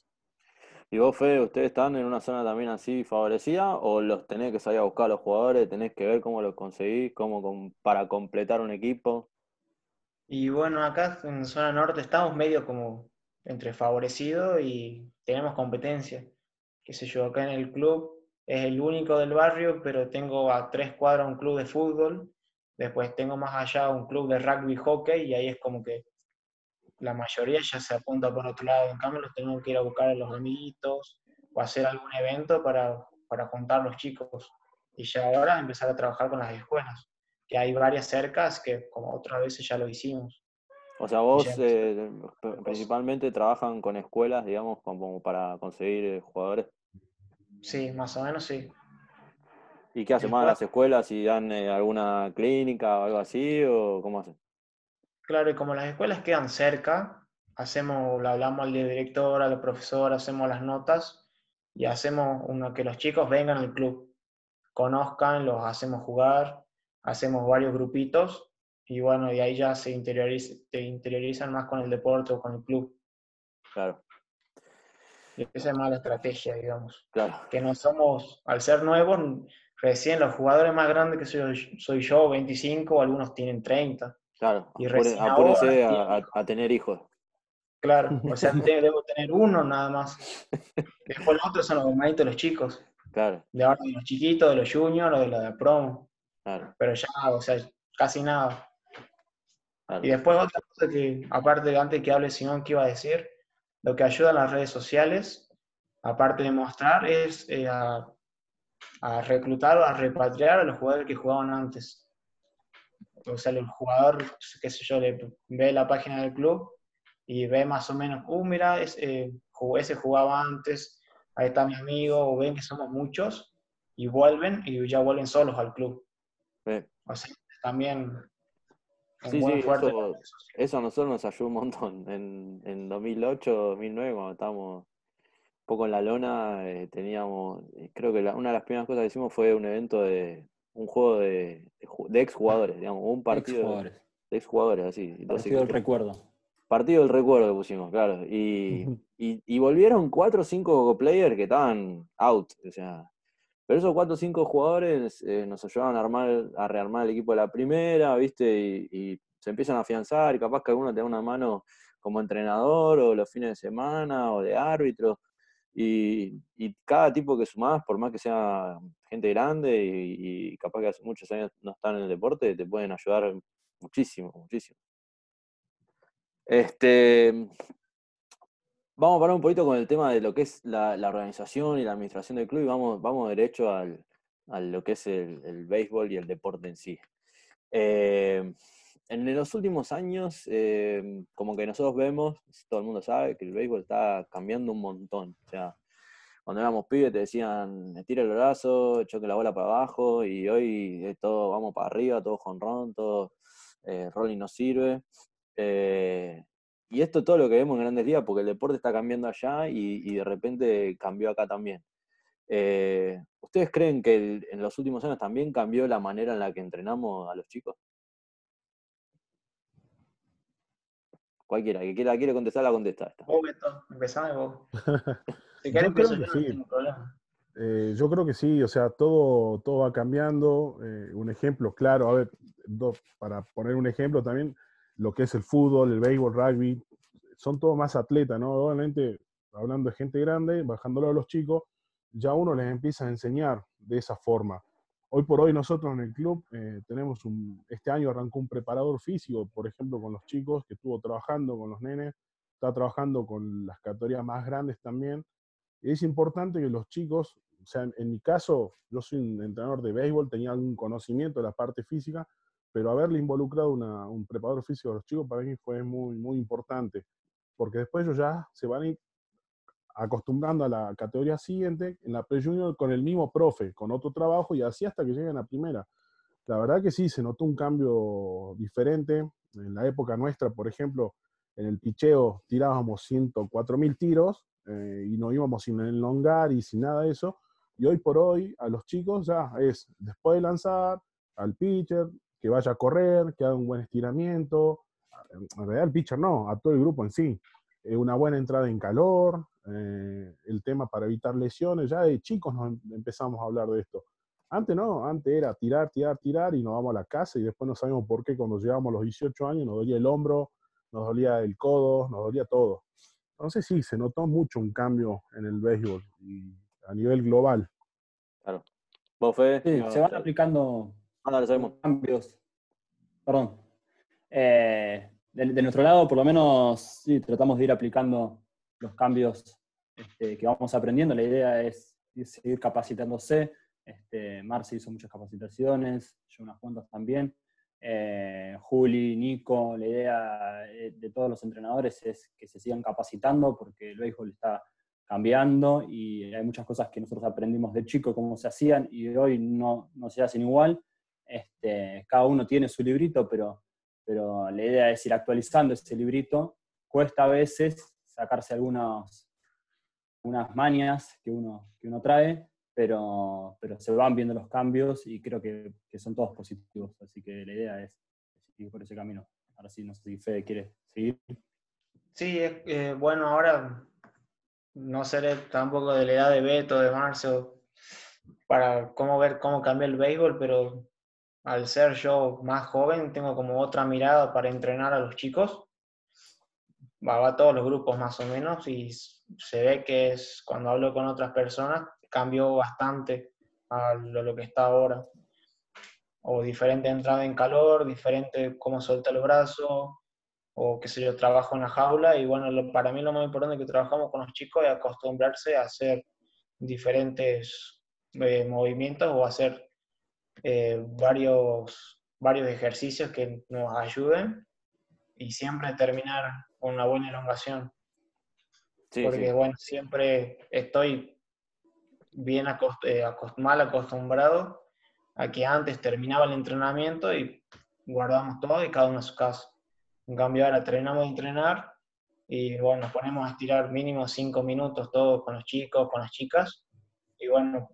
¿Y vos, Fede, ustedes están en una zona también así favorecida o los tenés que salir a buscar a los jugadores, tenés que ver cómo los conseguís, cómo para completar un equipo? Y bueno, acá en zona norte estamos medio como entre favorecidos y tenemos competencia. Qué sé yo, acá en el club es el único del barrio, pero tengo a tres cuadras un club de fútbol, después tengo más allá un club de rugby hockey, y ahí es como que la mayoría ya se apunta por otro lado. En cambio, los tengo que ir a buscar a los amiguitos o hacer algún evento para, para juntar los chicos. Y ya ahora empezar a trabajar con las escuelas, que hay varias cercas que como otras veces ya lo hicimos. O sea, vos eh, principalmente trabajan con escuelas, digamos, como para conseguir eh, jugadores. Sí, más o menos sí. ¿Y qué hacen más las escuelas? ¿Si dan eh, alguna clínica o algo así? ¿O cómo hacen? Claro, y como las escuelas quedan cerca, hacemos, le hablamos al director, al profesor, hacemos las notas y hacemos uno, que los chicos vengan al club, conozcan, los hacemos jugar, hacemos varios grupitos y bueno, y ahí ya se interiorizan más con el deporte o con el club. Claro. Esa es más la estrategia, digamos. Claro. Que no somos, al ser nuevos, recién los jugadores más grandes que soy, soy yo, 25, algunos tienen 30. Claro, y apúrese a, a, tener hijos. Claro, o sea, debo tener uno nada más. Después los otros son los hermanitos de los chicos. Claro. De ahora de los chiquitos, de los juniors o de los de promo. Claro. Pero ya, o sea, casi nada. Y después otra cosa que, aparte de antes que hable Simón, ¿qué iba a decir? Lo que ayuda a las redes sociales, aparte de mostrar, es eh, a, reclutar o a repatriar a los jugadores que jugaban antes. O sea, el jugador, qué sé yo, le ve la página del club y ve más o menos, uh, mira, ese, eh, ese jugaba antes, ahí está mi amigo, o ven que somos muchos, y vuelven y ya vuelven solos al club. O sea, también Sí, sí, eso, a nosotros nos ayudó un montón. En, en 2008, 2009, cuando estábamos un poco en la lona, eh, teníamos, eh, creo que una de las primeras cosas que hicimos fue un evento de, un juego de, de exjugadores, digamos, un partido de exjugadores, así. Partido del recuerdo. Partido del recuerdo que pusimos, claro. Y, y, y volvieron cuatro o cinco players que estaban out, o sea, pero esos cuatro o cinco jugadores eh, nos ayudaban a, armar, a rearmar el equipo de la primera, ¿viste? Y, se empiezan a afianzar, y capaz que alguno te da una mano como entrenador, o los fines de semana, o de árbitro. Y, cada tipo que sumás, por más que sea gente grande y, capaz que hace muchos años no están en el deporte, te pueden ayudar muchísimo, muchísimo. Este, Vamos a parar un poquito con el tema de lo que es la, organización y la administración del club y vamos, vamos derecho al, a lo que es el, béisbol y el deporte en sí. Eh, en los últimos años, eh, como que nosotros vemos, todo el mundo sabe que el béisbol está cambiando un montón. O cuando éramos pibes te decían, estira el brazo, choque la bola para abajo, y hoy todo, vamos para arriba, todo jonrón, todo eh, rolling no sirve. Eh, y esto es todo lo que vemos en Grandes Ligas, porque el deporte está cambiando allá y, de repente cambió acá también. Eh, ¿Ustedes creen que en los últimos años también cambió la manera en la que entrenamos a los chicos? Cualquiera, que quiera, quiere contestar, la contesta. Esta. Vos, Beto, empezame vos. Si querés, yo, creo que sí. Eh, yo creo que sí, o sea, todo, todo va cambiando. Eh, un ejemplo claro, a ver, para poner un ejemplo también, lo que es el fútbol, el béisbol, rugby, son todos más atletas, ¿no? Obviamente, hablando de gente grande, bajándolo a los chicos, ya uno les empieza a enseñar de esa forma. Hoy por hoy nosotros en el club eh, tenemos un, este año arrancó un preparador físico, por ejemplo, con los chicos que estuvo trabajando con los nenes, está trabajando con las categorías más grandes también. Y es importante que los chicos, o sea, en, mi caso, yo soy un entrenador de béisbol, tenía algún conocimiento de la parte física, pero haberle involucrado un preparador físico a los chicos para mí fue muy, muy importante, porque después ellos ya se van a ir acostumbrando a la categoría siguiente, en la pre-junior con el mismo profe, con otro trabajo y así hasta que lleguen a primera. La verdad que sí, se notó un cambio diferente. En la época nuestra, por ejemplo, en el picheo tirábamos 104 mil tiros eh, y no íbamos sin elongar y sin nada de eso. Y hoy por hoy a los chicos ya es después de lanzar al pitcher, que vaya a correr, que haga un buen estiramiento. En realidad el pitcher no, a todo el grupo en sí. Eh, una buena entrada en calor, eh, el tema para evitar lesiones. Ya de chicos nos em, empezamos a hablar de esto. Antes no, antes era tirar, tirar, tirar y nos vamos a la casa y después no sabemos por qué cuando llegamos los 18 años nos dolía el hombro, nos dolía el codo, nos dolía todo. Entonces sí, se notó mucho un cambio en el béisbol y a nivel global. Claro. ¿Vos, Fede? Sí, se van aplicando ah, cambios. Perdón. Eh, de, nuestro lado, por lo menos, sí, tratamos de ir aplicando los cambios este, que vamos aprendiendo. La idea es seguir capacitándose. Este, Marce hizo muchas capacitaciones, yo unas cuantas también. Eh, Juli, Nico, la idea eh, de todos los entrenadores es que se sigan capacitando porque el béisbol está cambiando y hay muchas cosas que nosotros aprendimos de chico, cómo se hacían y hoy no, no se hacen igual. Este, cada uno tiene su librito, pero, pero la idea es ir actualizando ese librito. Cuesta a veces sacarse algunas unas mañas que uno, que uno trae, pero, pero se van viendo los cambios y creo que, que son todos positivos. Así que la idea es seguir por ese camino. Ahora sí, no sé si Fede quiere seguir. Sí, eh, bueno, ahora no seré tampoco de la edad de Beto, de Marcio, para cómo ver cómo cambia el béisbol, pero al ser yo más joven, tengo como otra mirada para entrenar a los chicos. Va, a todos los grupos más o menos y se ve que es cuando hablo con otras personas cambió bastante a lo, que está ahora. O diferente entrada en calor, diferente cómo suelta el brazo, o qué sé yo, trabajo en la jaula. Y bueno, para mí lo más importante que trabajamos con los chicos es acostumbrarse a hacer diferentes eh, movimientos o hacer eh, varios, varios ejercicios que nos ayuden y siempre terminar con una buena elongación. Porque bueno, siempre estoy bien eh, mal acostumbrado a que antes terminaba el entrenamiento y guardamos todo y cada uno a su casa. En cambio ahora terminamos de entrenar y bueno, nos ponemos a estirar mínimo cinco minutos todos con los chicos, con las chicas. Y bueno,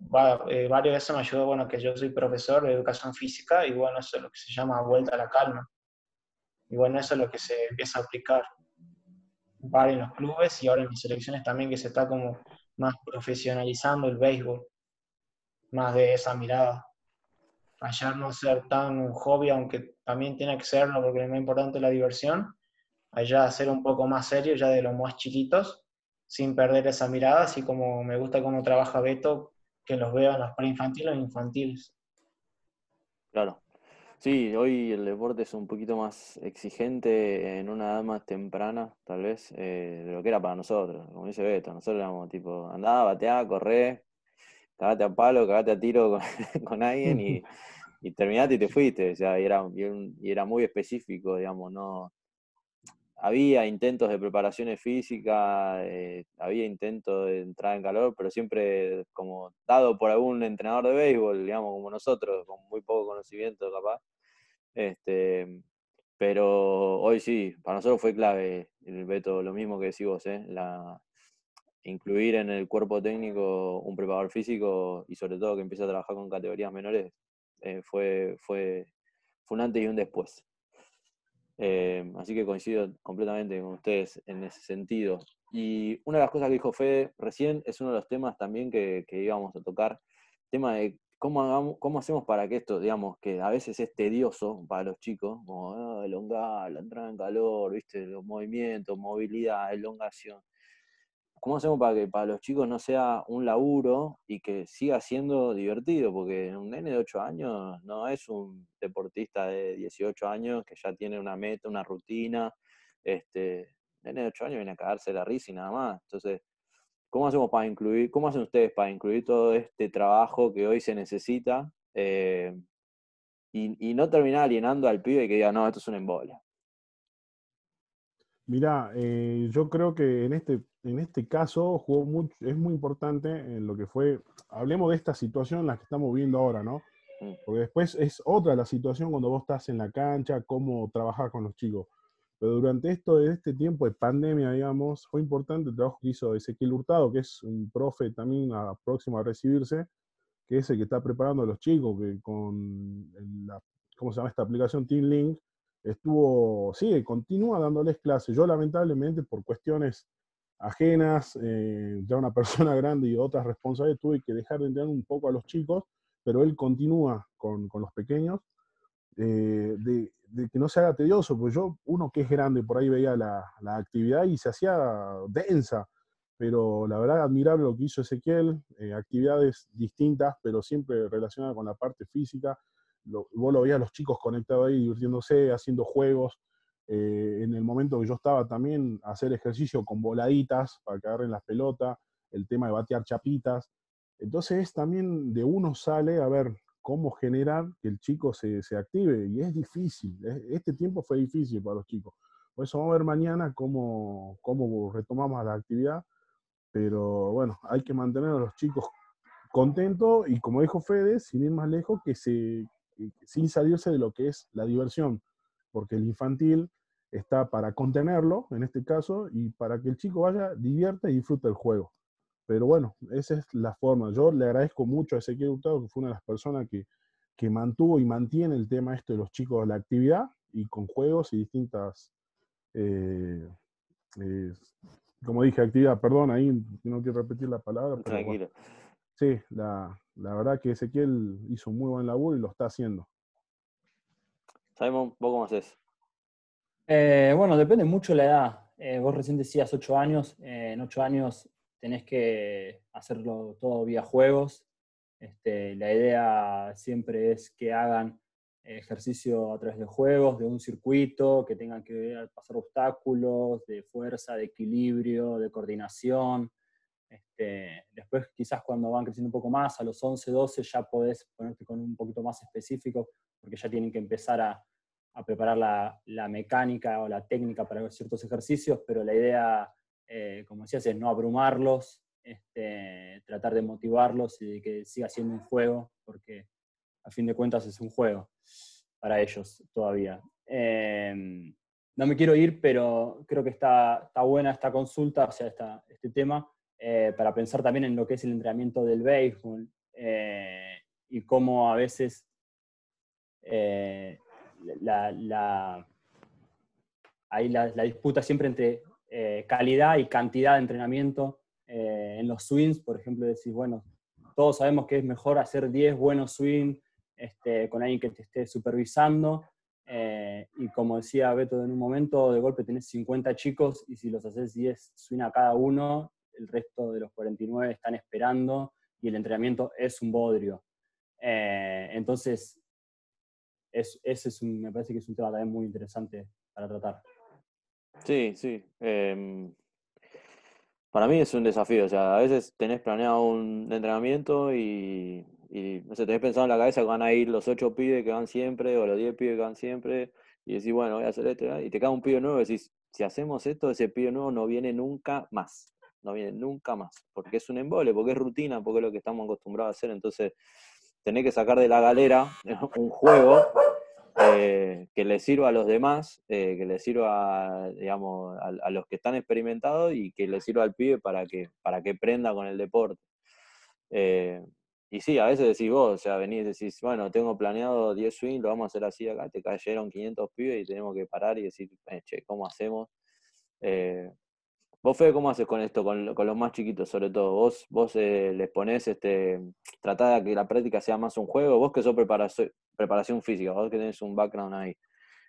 eh, varios de eso me ayudó, bueno, que yo soy profesor de educación física y bueno, eso es lo que se llama vuelta a la calma. Y bueno, eso es lo que se empieza a aplicar. En los clubes y ahora en mis selecciones también que se está como más profesionalizando el béisbol, más de esa mirada. Allá no ser tan un hobby, aunque también tiene que serlo porque es muy importante la diversión, allá ser un poco más serio, ya de los más chiquitos, sin perder esa mirada, así como me gusta cómo trabaja Beto, que los veo en los preinfantiles e infantiles. Claro. Sí, hoy el deporte es un poquito más exigente en una edad más temprana, tal vez, eh, de lo que era para nosotros. Como dice Beto, nosotros éramos tipo, andá, bateá, corré, cagate a palo, cagate a tiro con, alguien y, y, terminaste y te fuiste. O sea, y era, y era muy específico, digamos, no. había intentos de preparaciones físicas, eh, había intentos de entrar en calor, pero siempre como dado por algún entrenador de béisbol, digamos, como nosotros, con muy poco conocimiento capaz. Este, pero hoy sí, para nosotros fue clave, el Beto, lo mismo que decís vos, ¿eh? Incluir en el cuerpo técnico un preparador físico y sobre todo que empiece a trabajar con categorías menores, eh, fue, fue, fue un antes y un después. Eh, así que coincido completamente con ustedes en ese sentido. Y una de las cosas que dijo Fede recién es uno de los temas también que, íbamos a tocar, tema de cómo, cómo hacemos para que esto, digamos, que a veces es tedioso para los chicos, como ah, elongar, la entrada en calor, ¿viste? los movimientos, movilidad, elongación. ¿Cómo hacemos para que para los chicos no sea un laburo y que siga siendo divertido? Porque un nene de 8 años no es un deportista de 18 años que ya tiene una meta, una rutina. Este, un nene de 8 años viene a cagarse la risa y nada más. Entonces, ¿cómo hacemos para incluir, cómo hacen ustedes para incluir todo este trabajo que hoy se necesita eh, y, no terminar alienando al pibe que diga, no, esto es un embole? Mira, eh, yo creo que en este en este caso jugó mucho, es muy importante en lo que fue, hablemos de esta situación en la que estamos viendo ahora, ¿no? Mm. Porque después es otra la situación cuando vos estás en la cancha, cómo trabajar con los chicos. Pero durante esto, este tiempo de pandemia, digamos, fue importante el trabajo que hizo Ezequiel Hurtado, que es un profe también próximo a recibirse, que es el que está preparando a los chicos, que con la, ¿cómo se llama esta aplicación? Team Link, estuvo, sigue, continúa dándoles clases. Yo lamentablemente por cuestiones ajenas, eh, ya una persona grande y otras responsabilidades, tuve que dejar de entrenar un poco a los chicos, pero él continúa con, con los pequeños, eh, de, que no se haga tedioso, porque yo, uno que es grande, por ahí veía la, la, actividad y se hacía densa, pero la verdad admirable lo que hizo Ezequiel, eh, actividades distintas, pero siempre relacionadas con la parte física, lo, vos lo veías los chicos conectados ahí, divirtiéndose, haciendo juegos, eh, en el momento que yo estaba también, hacer ejercicio con voladitas para que agarren las pelotas, el tema de batear chapitas. Entonces también de uno sale a ver cómo generar que el chico se, se active y es difícil. Este tiempo fue difícil para los chicos. Por eso vamos a ver mañana cómo, cómo retomamos la actividad. Pero bueno, hay que mantener a los chicos contentos y como dijo Fede, sin ir más lejos, que se, sin salirse de lo que es la diversión. Porque el infantil está para contenerlo, en este caso, y para que el chico vaya, divierta y disfrute el juego. Pero bueno, esa es la forma. Yo le agradezco mucho a Ezequiel Hurtado, que fue una de las personas que, que mantuvo y mantiene el tema esto de los chicos de la actividad y con juegos y distintas, eh, eh, como dije, actividad, perdón, ahí no quiero repetir la palabra. Tranquilo. sí, la, la verdad que Ezequiel hizo un muy buen laburo y lo está haciendo. Sabemos, ¿vos cómo haces? Eh, bueno, depende mucho de la edad. Eh, vos recién decías 8 años. Eh, en 8 años tenés que hacerlo todo vía juegos. Este, la idea siempre es que hagan ejercicio a través de juegos, de un circuito, que tengan que pasar obstáculos de fuerza, de equilibrio, de coordinación. Este, después quizás cuando van creciendo un poco más, a los 11, 12 ya podés ponerte con un poquito más específico, porque ya tienen que empezar a, a preparar la, mecánica o la técnica para ciertos ejercicios, pero la idea, eh, como decías, es no abrumarlos, este, tratar de motivarlos y que siga siendo un juego, porque a fin de cuentas es un juego para ellos todavía. Em, no me quiero ir, pero creo que está, está buena esta consulta, o sea, esta, este tema, eh, para pensar también en lo que es el entrenamiento del béisbol eh, y cómo a veces la, ahí la, disputa siempre entre eh, calidad y cantidad de entrenamiento. Eh, en los swings, por ejemplo, decís, bueno, todos sabemos que es mejor hacer 10 buenos swings este, con alguien que te esté supervisando. Eh, y como decía Beto en un momento, de golpe tenés 50 chicos y si los haces 10 swings a cada uno, el resto de los 49 están esperando y el entrenamiento es un bodrio. entonces, es, ese es me parece que es un tema también muy interesante para tratar. Sí, sí. Em, para mí es un desafío. O sea, a veces tenés planeado un entrenamiento y, no sé, tenés pensado en la cabeza que van a ir los ocho pibes que van siempre o los diez pibes que van siempre y decís, bueno, voy a hacer esto. Y te cae un pibe nuevo y decís, si hacemos esto, ese pibe nuevo no viene nunca más. No viene nunca más. Porque es un embole, porque es rutina, porque es lo que estamos acostumbrados a hacer. Entonces, tenés que sacar de la galera un juego eh, que le sirva a los demás, eh, que le sirva digamos, a, los que están experimentados y que le sirva al pibe para que, para que prenda con el deporte. Eh, y sí, a veces decís vos, o sea, venís y decís, bueno, tengo planeado 10 swings, lo vamos a hacer así acá, te cayeron 500 pibes y tenemos que parar y decir, che, ¿cómo hacemos? Vos, Fede, ¿cómo haces con esto, con, los más chiquitos sobre todo? Vos, vos les ponés, este, de que la práctica sea más un juego, vos que sos preparación, física, vos que tenés un background ahí.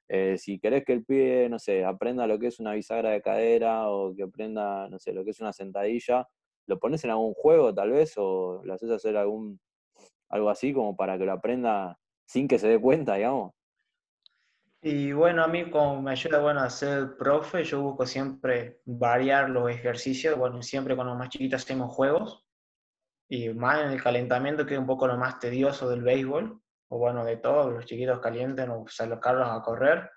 Eh, si querés que el pie, no sé, aprenda lo que es una bisagra de cadera o que aprenda, no sé, lo que es una sentadilla, ¿lo pones en algún juego tal vez o lo haces hacer algún, algo así como para que lo aprenda sin que se dé cuenta, digamos? Y bueno, a mí como me ayuda bueno, a ser profe, yo busco siempre variar los ejercicios. Bueno, siempre con los más chiquitos hacemos juegos. Y más en el calentamiento, que es un poco lo más tedioso del béisbol. O bueno, de todos, los chiquitos calienten o sacarlos a correr.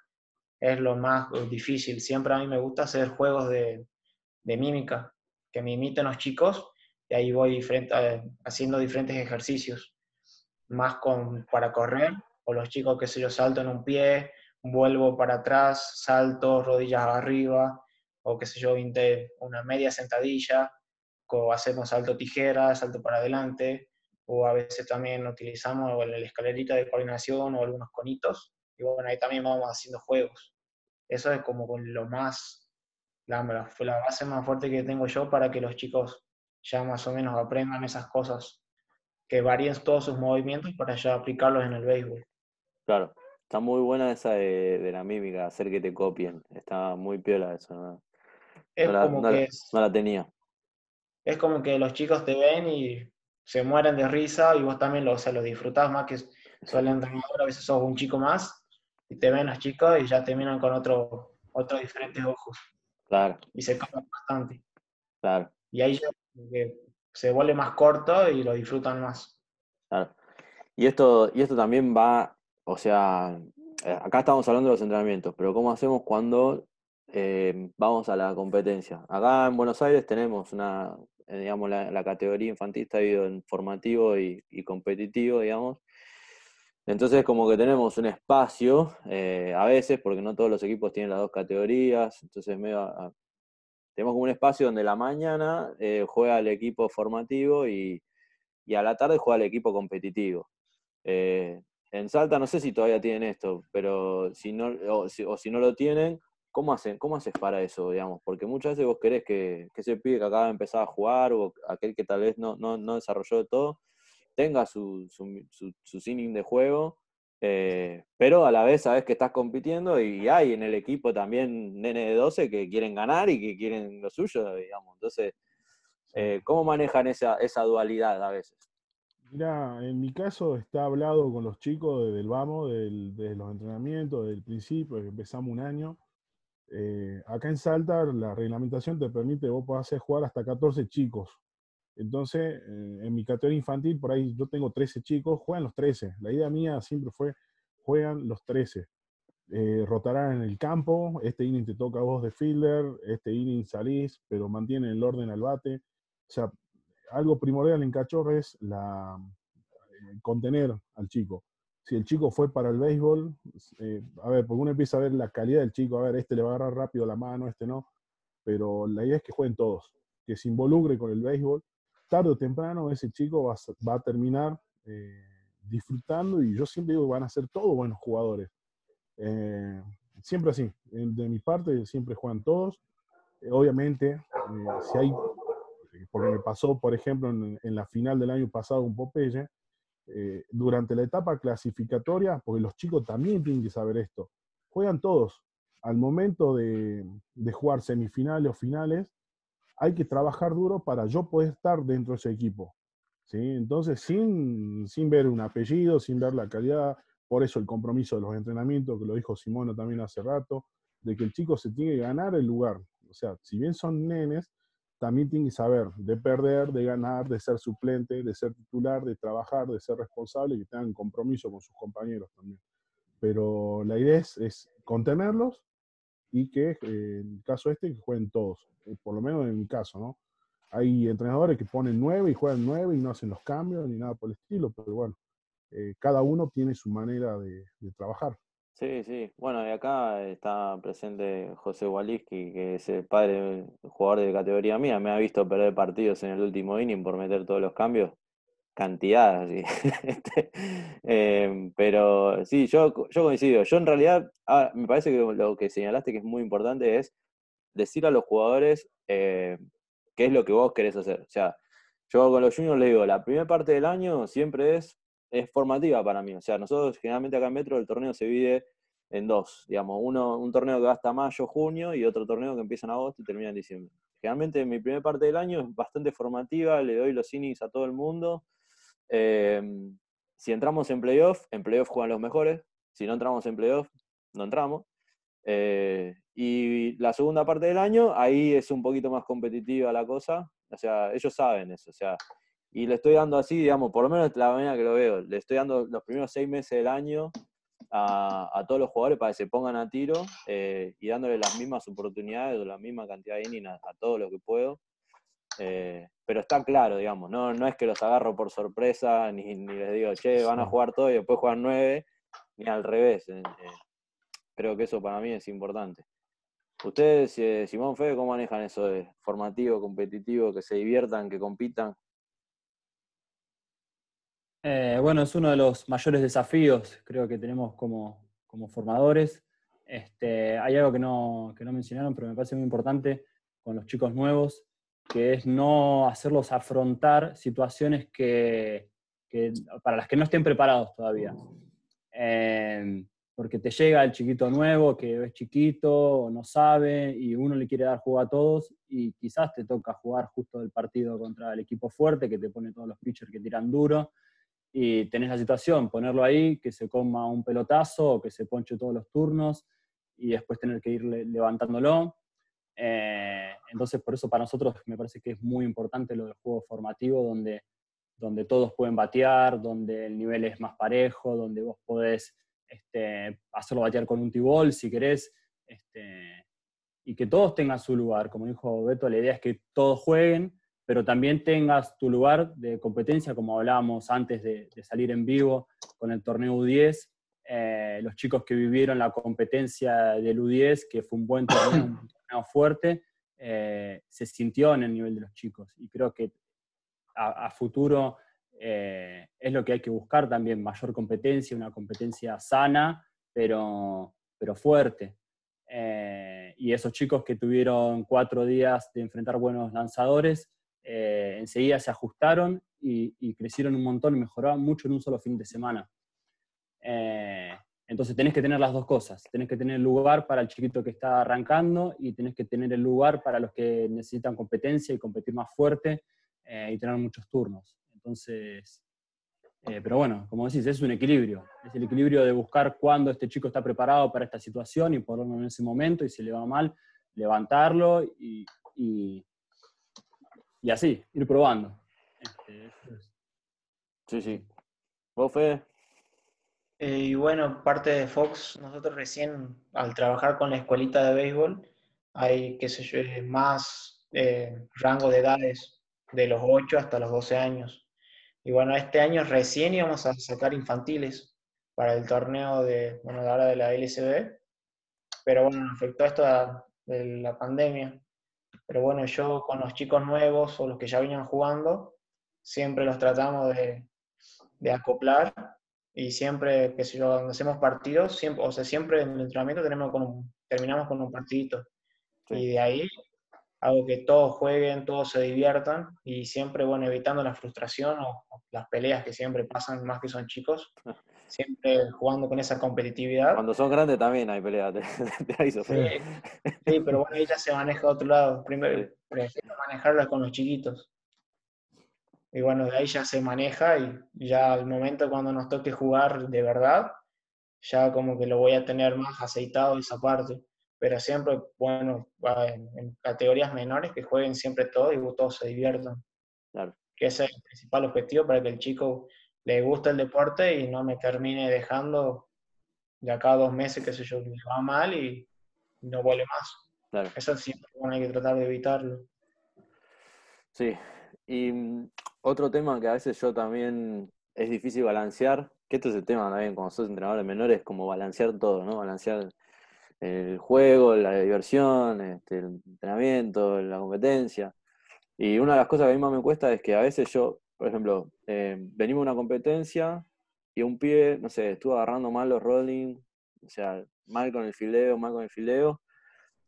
Es lo más difícil. Siempre a mí me gusta hacer juegos de, de mímica, que me imiten los chicos. Y ahí voy eh, haciendo diferentes ejercicios. Más con, para correr, o los chicos que se yo salto en un pie, vuelvo para atrás, salto, rodillas arriba, o qué sé yo, una media sentadilla, o hacemos salto tijera, salto para adelante, o a veces también utilizamos la escalerita de coordinación o algunos conitos, y bueno, ahí también vamos haciendo juegos. Eso es como lo más, la, la base más fuerte que tengo yo para que los chicos ya más o menos aprendan esas cosas, que varíen todos sus movimientos para ya aplicarlos en el béisbol. Claro. Está muy buena esa de, la mímica, hacer que te copien. Está muy piola eso. ¿no? Es como que no la tenía. Es como que los chicos te ven y se mueren de risa y vos también lo, o sea, lo disfrutás más que suelen entrenador, a veces sos un chico más y te ven los chicos y ya te miran con otro, otros diferentes ojos. Claro. Y se cambian bastante. Claro. Y ahí ya se vuelve más corto y lo disfrutan más. Claro. Y esto, y esto también va o sea, eh, acá estamos hablando de los entrenamientos, pero ¿cómo hacemos cuando eh, vamos a la competencia? Acá en Buenos Aires tenemos una, digamos, la, categoría infantil está dividido en formativo y, competitivo, digamos. Entonces, como que tenemos un espacio, a veces, porque no todos los equipos tienen las dos categorías, entonces tenemos como un espacio donde la mañana juega el equipo formativo y, a la tarde juega el equipo competitivo. En Salta no sé si todavía tienen esto, pero si no, o si, no lo tienen, ¿cómo hacen? ¿Cómo haces para eso, digamos? Porque muchas veces vos querés que, que ese pibe que acaba de empezar a jugar o aquel que tal vez no, no, desarrolló de todo, tenga su, su, su, de juego, eh, pero a la vez sabes que estás compitiendo y hay en el equipo también nene de 12 que quieren ganar y que quieren lo suyo, digamos. Entonces, eh, ¿cómo manejan esa, esa dualidad a veces? Mira, en mi caso está hablado con los chicos desde el vamos, desde los entrenamientos, desde el principio, que empezamos un año. Eh, acá en Salta la reglamentación te permite, vos podés hacer jugar hasta 14 chicos. Entonces, eh, en mi categoría infantil, por ahí yo tengo 13 chicos, juegan los 13. La idea mía siempre fue, juegan los 13. Eh, rotarán en el campo, este inning te toca a vos de fielder, este inning salís, pero mantienen el orden al bate. O sea, algo primordial en cachorro es la, contener al chico. Si el chico fue para el béisbol, eh, a ver, porque uno empieza a ver la calidad del chico, a ver, este le va a agarrar rápido la mano, este no, pero la idea es que jueguen todos, que se involucre con el béisbol. Tarde o temprano ese chico va, a terminar eh, disfrutando y yo siempre digo que van a ser todos buenos jugadores. siempre así, de mi parte siempre juegan todos. obviamente, si hay porque me pasó, por ejemplo, en, la final del año pasado un Popeye, eh, durante la etapa clasificatoria, porque los chicos también tienen que saber esto, juegan todos. Al momento de, jugar semifinales o finales, hay que trabajar duro para yo poder estar dentro de ese equipo. ¿sí? Entonces, sin, sin ver un apellido, sin ver la calidad, por eso el compromiso de los entrenamientos, que lo dijo Simona también hace rato, de que el chico se tiene que ganar el lugar. O sea, si bien son nenes, también tiene que saber de perder, de ganar, de ser suplente, de ser titular, de trabajar, de ser responsable y que tengan compromiso con sus compañeros también. Pero la idea es, contenerlos y que eh, en el caso este que jueguen todos, eh, por lo menos en mi caso, ¿no? Hay entrenadores que ponen nueve y juegan nueve y no hacen los cambios ni nada por el estilo, pero bueno, eh, cada uno tiene su manera de, trabajar. Sí, sí. Bueno, y acá está presente José Waliski, que es el padre, jugador de categoría mía. Me ha visto perder partidos en el último inning por meter todos los cambios. Cantidad, este, em, pero sí, yo, yo coincido. Yo en realidad, ah, me parece que lo que señalaste que es muy importante es decir a los jugadores eh, qué es lo que vos querés hacer. O sea, yo con los juniors le digo, la primera parte del año siempre es, es formativa para mí. O sea, nosotros generalmente acá en Metro el torneo se divide en dos, digamos, uno, un torneo que va hasta mayo, junio y otro torneo que empieza en agosto y termina en diciembre. Generalmente mi primera parte del año es bastante formativa, le doy los innings a todo el mundo. Em, si entramos en playoff, en playoff juegan los mejores. Si no entramos en playoff, no entramos. Eh, y la segunda parte del año, ahí es un poquito más competitiva la cosa. O sea, ellos saben eso. O sea, y le estoy dando así, digamos, por lo menos la manera que lo veo, le estoy dando los primeros seis meses del año a, todos los jugadores para que se pongan a tiro eh, y dándole las mismas oportunidades o la misma cantidad de innings a, todo lo que puedo. Eh, pero está claro, digamos, no, no es que los agarro por sorpresa ni, ni les digo, che, van a jugar todo y después juegan nueve, ni al revés. creo que eso para mí es importante. Ustedes, eh, Simón Fede, ¿cómo manejan eso de formativo, competitivo, que se diviertan, que compitan? Eh, bueno, es uno de los mayores desafíos, creo que tenemos como, formadores. Este, hay algo que no, que no mencionaron, pero me parece muy importante con los chicos nuevos, que es no hacerlos afrontar situaciones que, para las que no estén preparados todavía. Eh, porque te llega el chiquito nuevo que es chiquito no sabe y uno le quiere dar juego a todos y quizás te toca jugar justo el partido contra el equipo fuerte que te pone todos los pitchers que tiran duro y tenés la situación, ponerlo ahí, que se coma un pelotazo o que se ponche todos los turnos y después tener que ir levantándolo. Eh, entonces, por eso para nosotros me parece que es muy importante lo del juego formativo, donde, donde todos pueden batear, donde el nivel es más parejo, donde vos podés este, hacerlo batear con un tibol si querés, este, y que todos tengan su lugar. Como dijo Beto, la idea es que todos jueguen, pero también tengas tu lugar de competencia, como hablábamos antes de, salir en vivo con el torneo U10. Eh, los chicos que vivieron la competencia del U10, que fue un buen torneo, un torneo fuerte, eh, se sintió en el nivel de los chicos. Y creo que a futuro eh, es lo que hay que buscar también, mayor competencia, una competencia sana, pero, pero fuerte. Eh, y esos chicos que tuvieron cuatro días de enfrentar buenos lanzadores, eh, enseguida se ajustaron y, crecieron un montón y mejoraron mucho en un solo fin de semana. entonces tenés que tener las dos cosas, tenés que tener el lugar para el chiquito que está arrancando y tenés que tener el lugar para los que necesitan competencia y competir más fuerte y tener muchos turnos. Entonces, eh, pero bueno, como decís, es un equilibrio. Es el equilibrio de buscar cuándo este chico está preparado para esta situación y ponerlo en ese momento y si le va mal, levantarlo y, y, así, ir probando. Sí, sí. ¿Vos, Fede? Eh, y bueno, parte de Fox, nosotros recién al trabajar con la escuelita de béisbol, hay, qué sé yo, más eh, rango de edades, de los 8 hasta los 12 años. Y bueno, este año recién íbamos a sacar infantiles para el torneo de, bueno, de ahora de la LCB, pero bueno, afectó esto de la pandemia. Pero bueno, yo con los chicos nuevos o los que ya venían jugando, siempre los tratamos de, de acoplar y siempre, que si yo, cuando hacemos partidos, siempre, o sea, siempre en el entrenamiento tenemos con terminamos con un partidito. Y de ahí hago que todos jueguen, todos se diviertan y siempre, bueno, evitando la frustración o, las peleas que siempre pasan más que son chicos, siempre jugando con esa competitividad. Cuando son grandes también hay peleas, te, sí, pero bueno, ella se maneja de otro lado. Primero, prefiero manejarla con los chiquitos. Y bueno, de ahí ya se maneja y ya al momento cuando nos toque jugar de verdad, ya como que lo voy a tener más aceitado esa parte pero siempre, bueno, en, categorías menores que jueguen siempre todo y todos se diviertan. Claro. Que ese es el principal objetivo para que el chico le guste el deporte y no me termine dejando de acá dos meses, que sé yo, me va mal y, no vuelve más. Claro. Eso siempre bueno, hay que tratar de evitarlo. Sí, y mm, otro tema que a veces yo también es difícil balancear, que este es el tema también cuando sos entrenador de menores, como balancear todo, ¿no? Balancear el juego, la diversión, este, el entrenamiento, la competencia. Y una de las cosas que a mí más me cuesta es que a veces yo, por ejemplo, eh, venimos a una competencia y un pie, no sé, estuvo agarrando mal los rolling, o sea, mal con el fileo, mal con el fileo,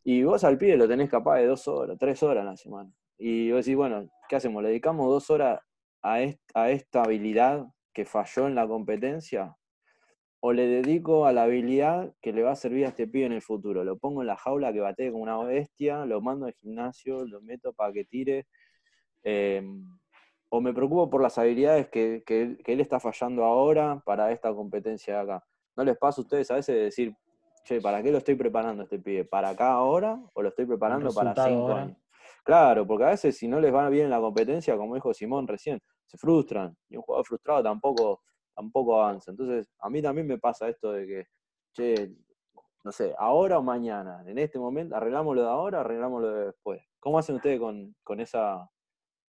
y vos al pie lo tenés capaz de dos horas, tres horas en la semana. Y vos decís, bueno, ¿qué hacemos? ¿Le dedicamos dos horas a, esta habilidad que falló en la competencia? ¿O le dedico a la habilidad que le va a servir a este pibe en el futuro? Lo pongo en la jaula que batee como una bestia, lo mando al gimnasio, lo meto para que tire. Em, o me preocupo por las habilidades que, que, él está fallando ahora para esta competencia de acá. ¿No les pasa a ustedes a veces de decir, che, ¿para qué lo estoy preparando este pibe? ¿Para acá ahora o lo estoy preparando para cinco años? Claro, porque a veces si no les va bien en la competencia, como dijo Simón recién, se frustran. Y un jugador frustrado tampoco, tampoco avanza. Entonces, a mí también me pasa esto de que, che, no sé, ahora o mañana, en este momento, arreglámoslo de ahora, arreglámoslo de después. ¿Cómo hacen ustedes con, con, esa,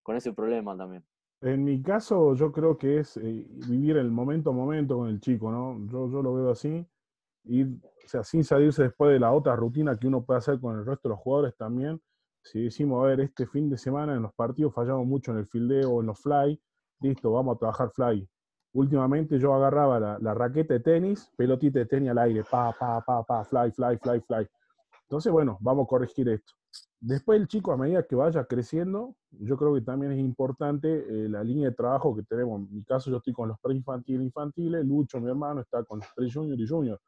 con ese problema también? En mi caso, yo creo que es eh, vivir el momento a momento con el chico, ¿no? Yo, yo lo veo así. Y, o sea, sin salirse después de la otra rutina que uno puede hacer con el resto de los jugadores también si decimos, a ver, este fin de semana en los partidos fallamos mucho en el fildeo o en los fly, listo, vamos a trabajar fly. Últimamente yo agarraba la, raqueta de tenis, pelotita de tenis al aire, pa, pa, pa, pa, fly, fly, fly, fly. Entonces, bueno, vamos a corregir esto. Después el chico, a medida que vaya creciendo, yo creo que también es importante eh, la línea de trabajo que tenemos. En mi caso, yo estoy con los preinfantiles infantiles, Lucho, mi hermano, está con los pre-junior y junior.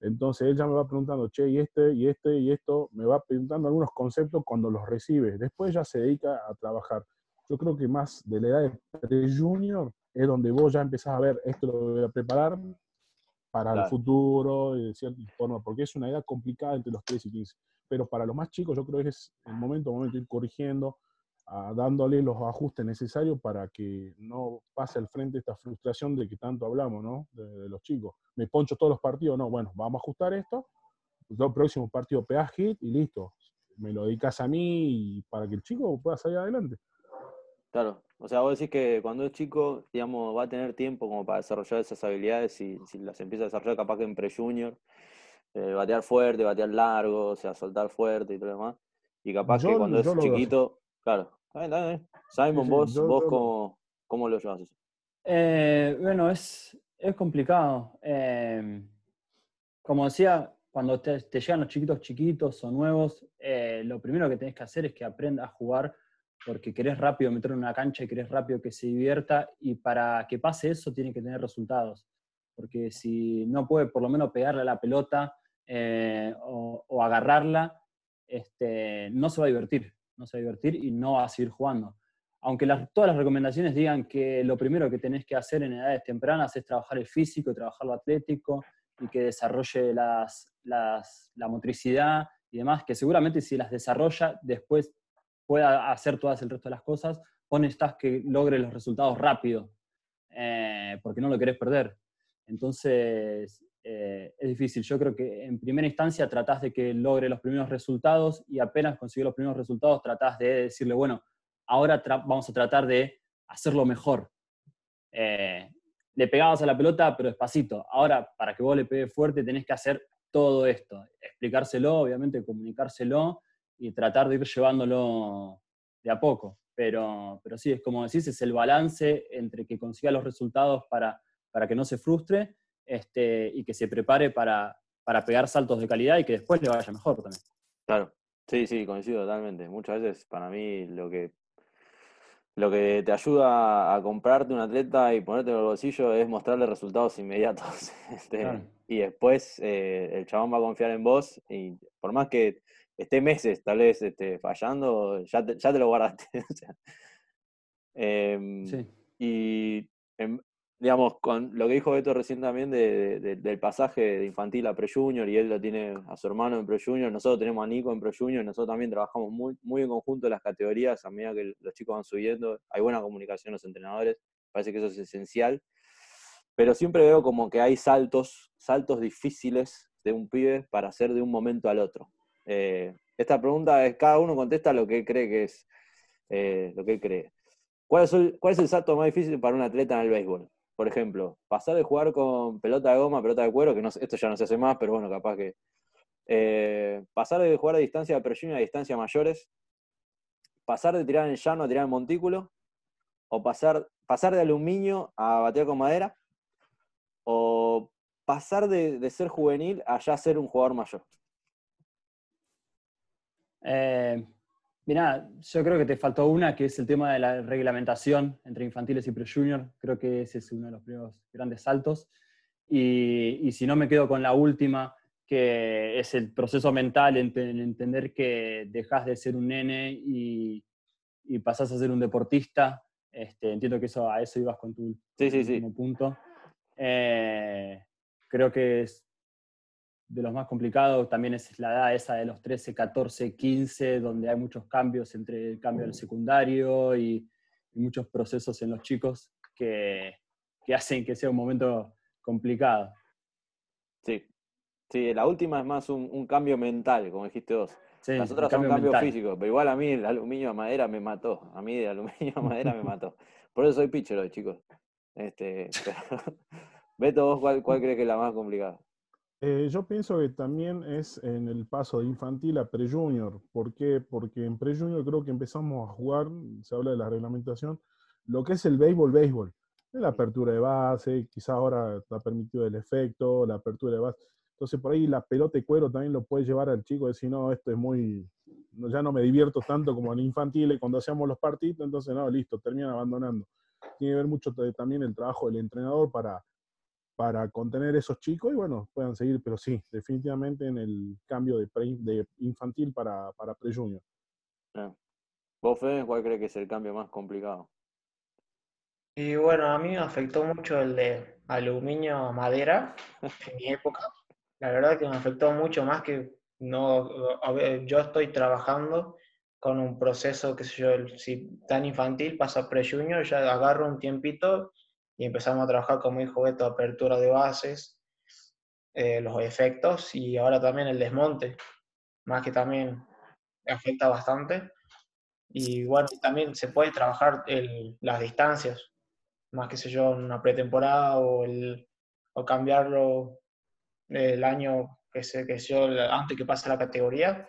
Entonces él ya me va preguntando, che, y este, y este, y esto, me va preguntando algunos conceptos cuando los recibe. Después ya se dedica a trabajar. Yo creo que más de la edad de pre-junior es donde vos ya empezás a ver, esto lo voy a preparar para el futuro, de cierta forma, porque es una edad complicada entre los 3 y 15. Pero para los más chicos yo creo que es el momento, el momento de ir corrigiendo, dándole los ajustes necesarios para que no pase al frente esta frustración de que tanto hablamos, ¿no? De, los chicos. Me poncho todos los partidos, no, bueno, vamos a ajustar esto, el próximo partido pegas hit y listo. Me lo dedicas a mí para que el chico pueda salir adelante. Claro, o sea, vos decís que cuando es chico, digamos, va a tener tiempo como para desarrollar esas habilidades y si las empieza a desarrollar capaz que en pre-junior, eh, batear fuerte, batear largo, o sea, soltar fuerte y todo lo demás. Y capaz que cuando es chiquito, claro, Simon, vos, vos cómo, lo llevas eso? Eh, bueno, es, es complicado. Eh, como decía, cuando te, llegan los chiquitos chiquitos o nuevos, eh, lo primero que tenés que hacer es que aprenda a jugar porque querés rápido meterlo en una cancha y querés rápido que se divierta y para que pase eso tiene que tener resultados. Porque si no puede por lo menos pegarle a la pelota o, o, agarrarla, este, no se va a divertir no se va a divertir y no va a seguir jugando. Aunque todas las recomendaciones digan que lo primero que tenés que hacer en edades tempranas es trabajar el físico, trabajar lo atlético y que desarrolle las, la motricidad y demás, que seguramente si las desarrolla después pueda hacer todas el resto de las cosas, vos necesitas que logre los resultados rápido, eh, porque no lo querés perder. Entonces, eh, es difícil. Yo creo que en primera instancia tratás de que logre los primeros resultados y apenas consigue los primeros resultados tratás de decirle, bueno, ahora vamos a tratar de hacerlo mejor. Eh, le pegabas a la pelota, pero despacito. Ahora, para que vos le pegues fuerte, tenés que hacer todo esto. Explicárselo, obviamente, comunicárselo y tratar de ir llevándolo de a poco. Pero, pero sí, es como decís, es el balance entre que consiga los resultados para, para que no se frustre este, y que se prepare para, para pegar saltos de calidad y que después le vaya mejor también. Claro, sí, sí, coincido totalmente. Muchas veces para mí lo que lo que te ayuda a comprarte un atleta y ponerte en el bolsillo es mostrarle resultados inmediatos. Este, y después eh, el chabón va a confiar en vos y por más que esté meses tal vez este, fallando, ya te, ya te lo guardaste. Em, sí. Y digamos, con lo que dijo Beto recién también del pasaje de infantil a pre-junior, y él lo tiene a su hermano en pre-junior, nosotros tenemos a Nico en pre-junior, nosotros también trabajamos muy, muy en conjunto las categorías, a medida que los chicos van subiendo, hay buena comunicación los entrenadores, parece que eso es esencial, pero siempre veo como que hay saltos, saltos difíciles de un pibe para hacer de un momento al otro. Eh, esta pregunta es, cada uno contesta lo que cree que es, eh, lo que cree. ¿Cuál es, el, ¿Cuál es el salto más difícil para un atleta en el béisbol? Por ejemplo, pasar de jugar con pelota de goma, pelota de cuero, que esto ya no se hace más, pero bueno, capaz que. Eh, pasar de jugar a distancia de pre a distancia mayores. Pasar de tirar en llano a tirar en montículo. O pasar, pasar de aluminio a batear con madera. O pasar de, ser juvenil a ya ser un jugador mayor. Eh, Mira, yo creo que te faltó una, que es el tema de la reglamentación entre infantiles y pre-junior. Creo que ese es uno de los primeros grandes saltos. Y, si no me quedo con la última, que es el proceso mental, en, entender que dejas de ser un nene y, y pasás a ser un deportista. Este, entiendo que eso, a eso ibas con tu sí, sí, sí. punto. Eh, creo que es de los más complicados también es la edad esa de los 13, 14, 15, donde hay muchos cambios entre el cambio del secundario y, muchos procesos en los chicos que, hacen que sea un momento complicado. Sí, sí, la última es más un, cambio mental, como dijiste vos. Las otras son cambios físicos, pero igual a mí el aluminio a madera me mató. A mí el aluminio a madera me mató. Por eso soy pitcher hoy, chicos. Este, Beto, vos cuál, cuál crees que es la más complicada? Eh, yo pienso que también es en el paso de infantil a pre-junior. ¿Por qué? Porque en pre-junior creo que empezamos a jugar, se habla de la reglamentación, lo que es el béisbol, béisbol. La apertura de base, quizás ahora está permitido el efecto, la apertura de base. Entonces por ahí la pelota de cuero también lo puede llevar al chico, decir, no, esto es muy, ya no me divierto tanto como en infantil cuando hacíamos los partidos, entonces no, listo, terminan abandonando. Tiene que ver mucho también el trabajo del entrenador para para contener esos chicos y bueno, puedan seguir, pero sí, definitivamente en el cambio de, de infantil para, para pre-junior. ¿Vos, Fede, cuál crees que es el cambio más complicado? Y bueno, a mí me afectó mucho el de aluminio a madera en mi época. La verdad que me afectó mucho más que no, yo estoy trabajando con un proceso, que sé yo, si tan infantil pasa pre-junior, ya agarro un tiempito y empezamos a trabajar, como dijo Beto, apertura de bases, eh, los efectos y ahora también el desmonte, más que también afecta bastante. Y bueno, también se puede trabajar el, las distancias, más que sé yo, en una pretemporada o, el, o cambiarlo el año que sé que yo, antes que pase la categoría,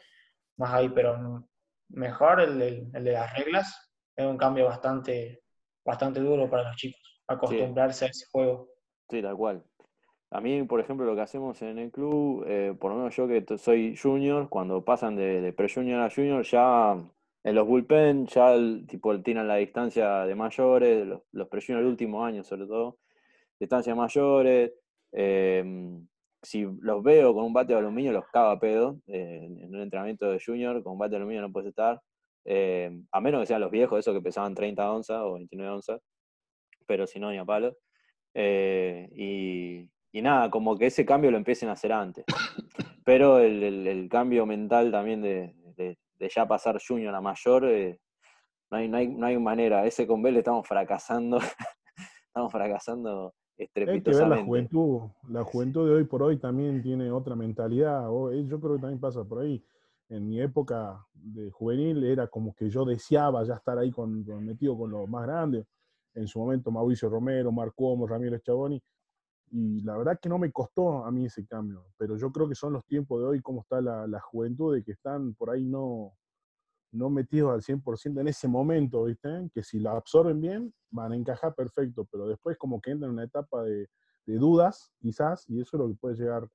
más ahí, pero mejor el, el de las reglas, es un cambio bastante, bastante duro para los chicos acostumbrarse a ese juego. Sí, tal cual. A mí, por ejemplo, lo que hacemos en el club, eh, por lo menos yo que soy junior, cuando pasan de, pre-junior a junior, ya en los bullpen, ya el, tipo tiran la distancia de mayores, los, los pre-junior del último año sobre todo, distancias mayores. Em, si los veo con un bate de aluminio, los cago a pedo. Eh, en un entrenamiento de junior, con un bate de aluminio no puedes estar. A menos que sean los viejos, esos que pesaban 30 onzas o 29 onzas pero si no, ni a palo. Eh, y, nada, como que ese cambio lo empiecen a hacer antes. Pero el, cambio mental también de, ya pasar junior a mayor, eh, no, hay, no, hay, manera. Ese con Bell estamos fracasando, estamos fracasando estrepitosamente. la juventud, la juventud de hoy por hoy también tiene otra mentalidad. Eh, yo creo que también pasa por ahí. En mi época de juvenil era como que yo deseaba ya estar ahí con, metido con los más grandes en su momento Mauricio Romero, Marco Ramírez Chaboni, y la verdad que no me costó a mí ese cambio, pero yo creo que son los tiempos de hoy, cómo está la, juventud, de que están por ahí no, no metidos al 100% en ese momento, ¿viste? Que si la absorben bien, van a encajar perfecto, pero después como que entran en una etapa de, dudas, quizás, y eso es lo que puede llegar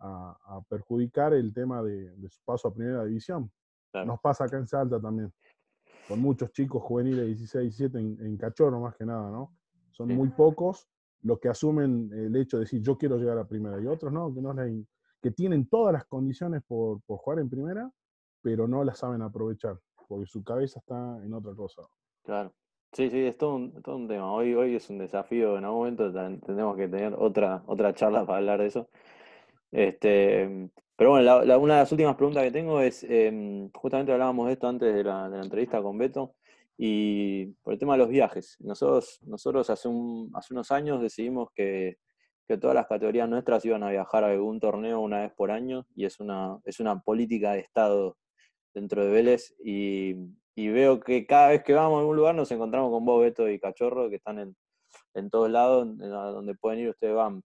a, perjudicar el tema de, su paso a primera división. Nos pasa acá en Salta también con muchos chicos juveniles 16, 17 en, en cachorro más que nada, ¿no? Son muy pocos los que asumen el hecho de decir yo quiero llegar a primera y otros no, que, no que tienen todas las condiciones por, por, jugar en primera, pero no las saben aprovechar, porque su cabeza está en otra cosa. Claro. Sí, sí, es todo un, todo un tema. Hoy, hoy es un desafío, en algún momento tenemos que tener otra, otra charla para hablar de eso. Este, pero bueno, una de las últimas preguntas que tengo es, em, justamente hablábamos de esto antes de la, entrevista con Beto, y por el tema de los viajes. Nosotros, nosotros hace, un, hace unos años decidimos que que todas las categorías nuestras iban a viajar a algún torneo una vez por año y es una, es una política de Estado dentro de Vélez y, veo que cada vez que vamos a algún lugar nos encontramos con vos, Beto y Cachorro, que están en, en todos lados, donde pueden ir ustedes van.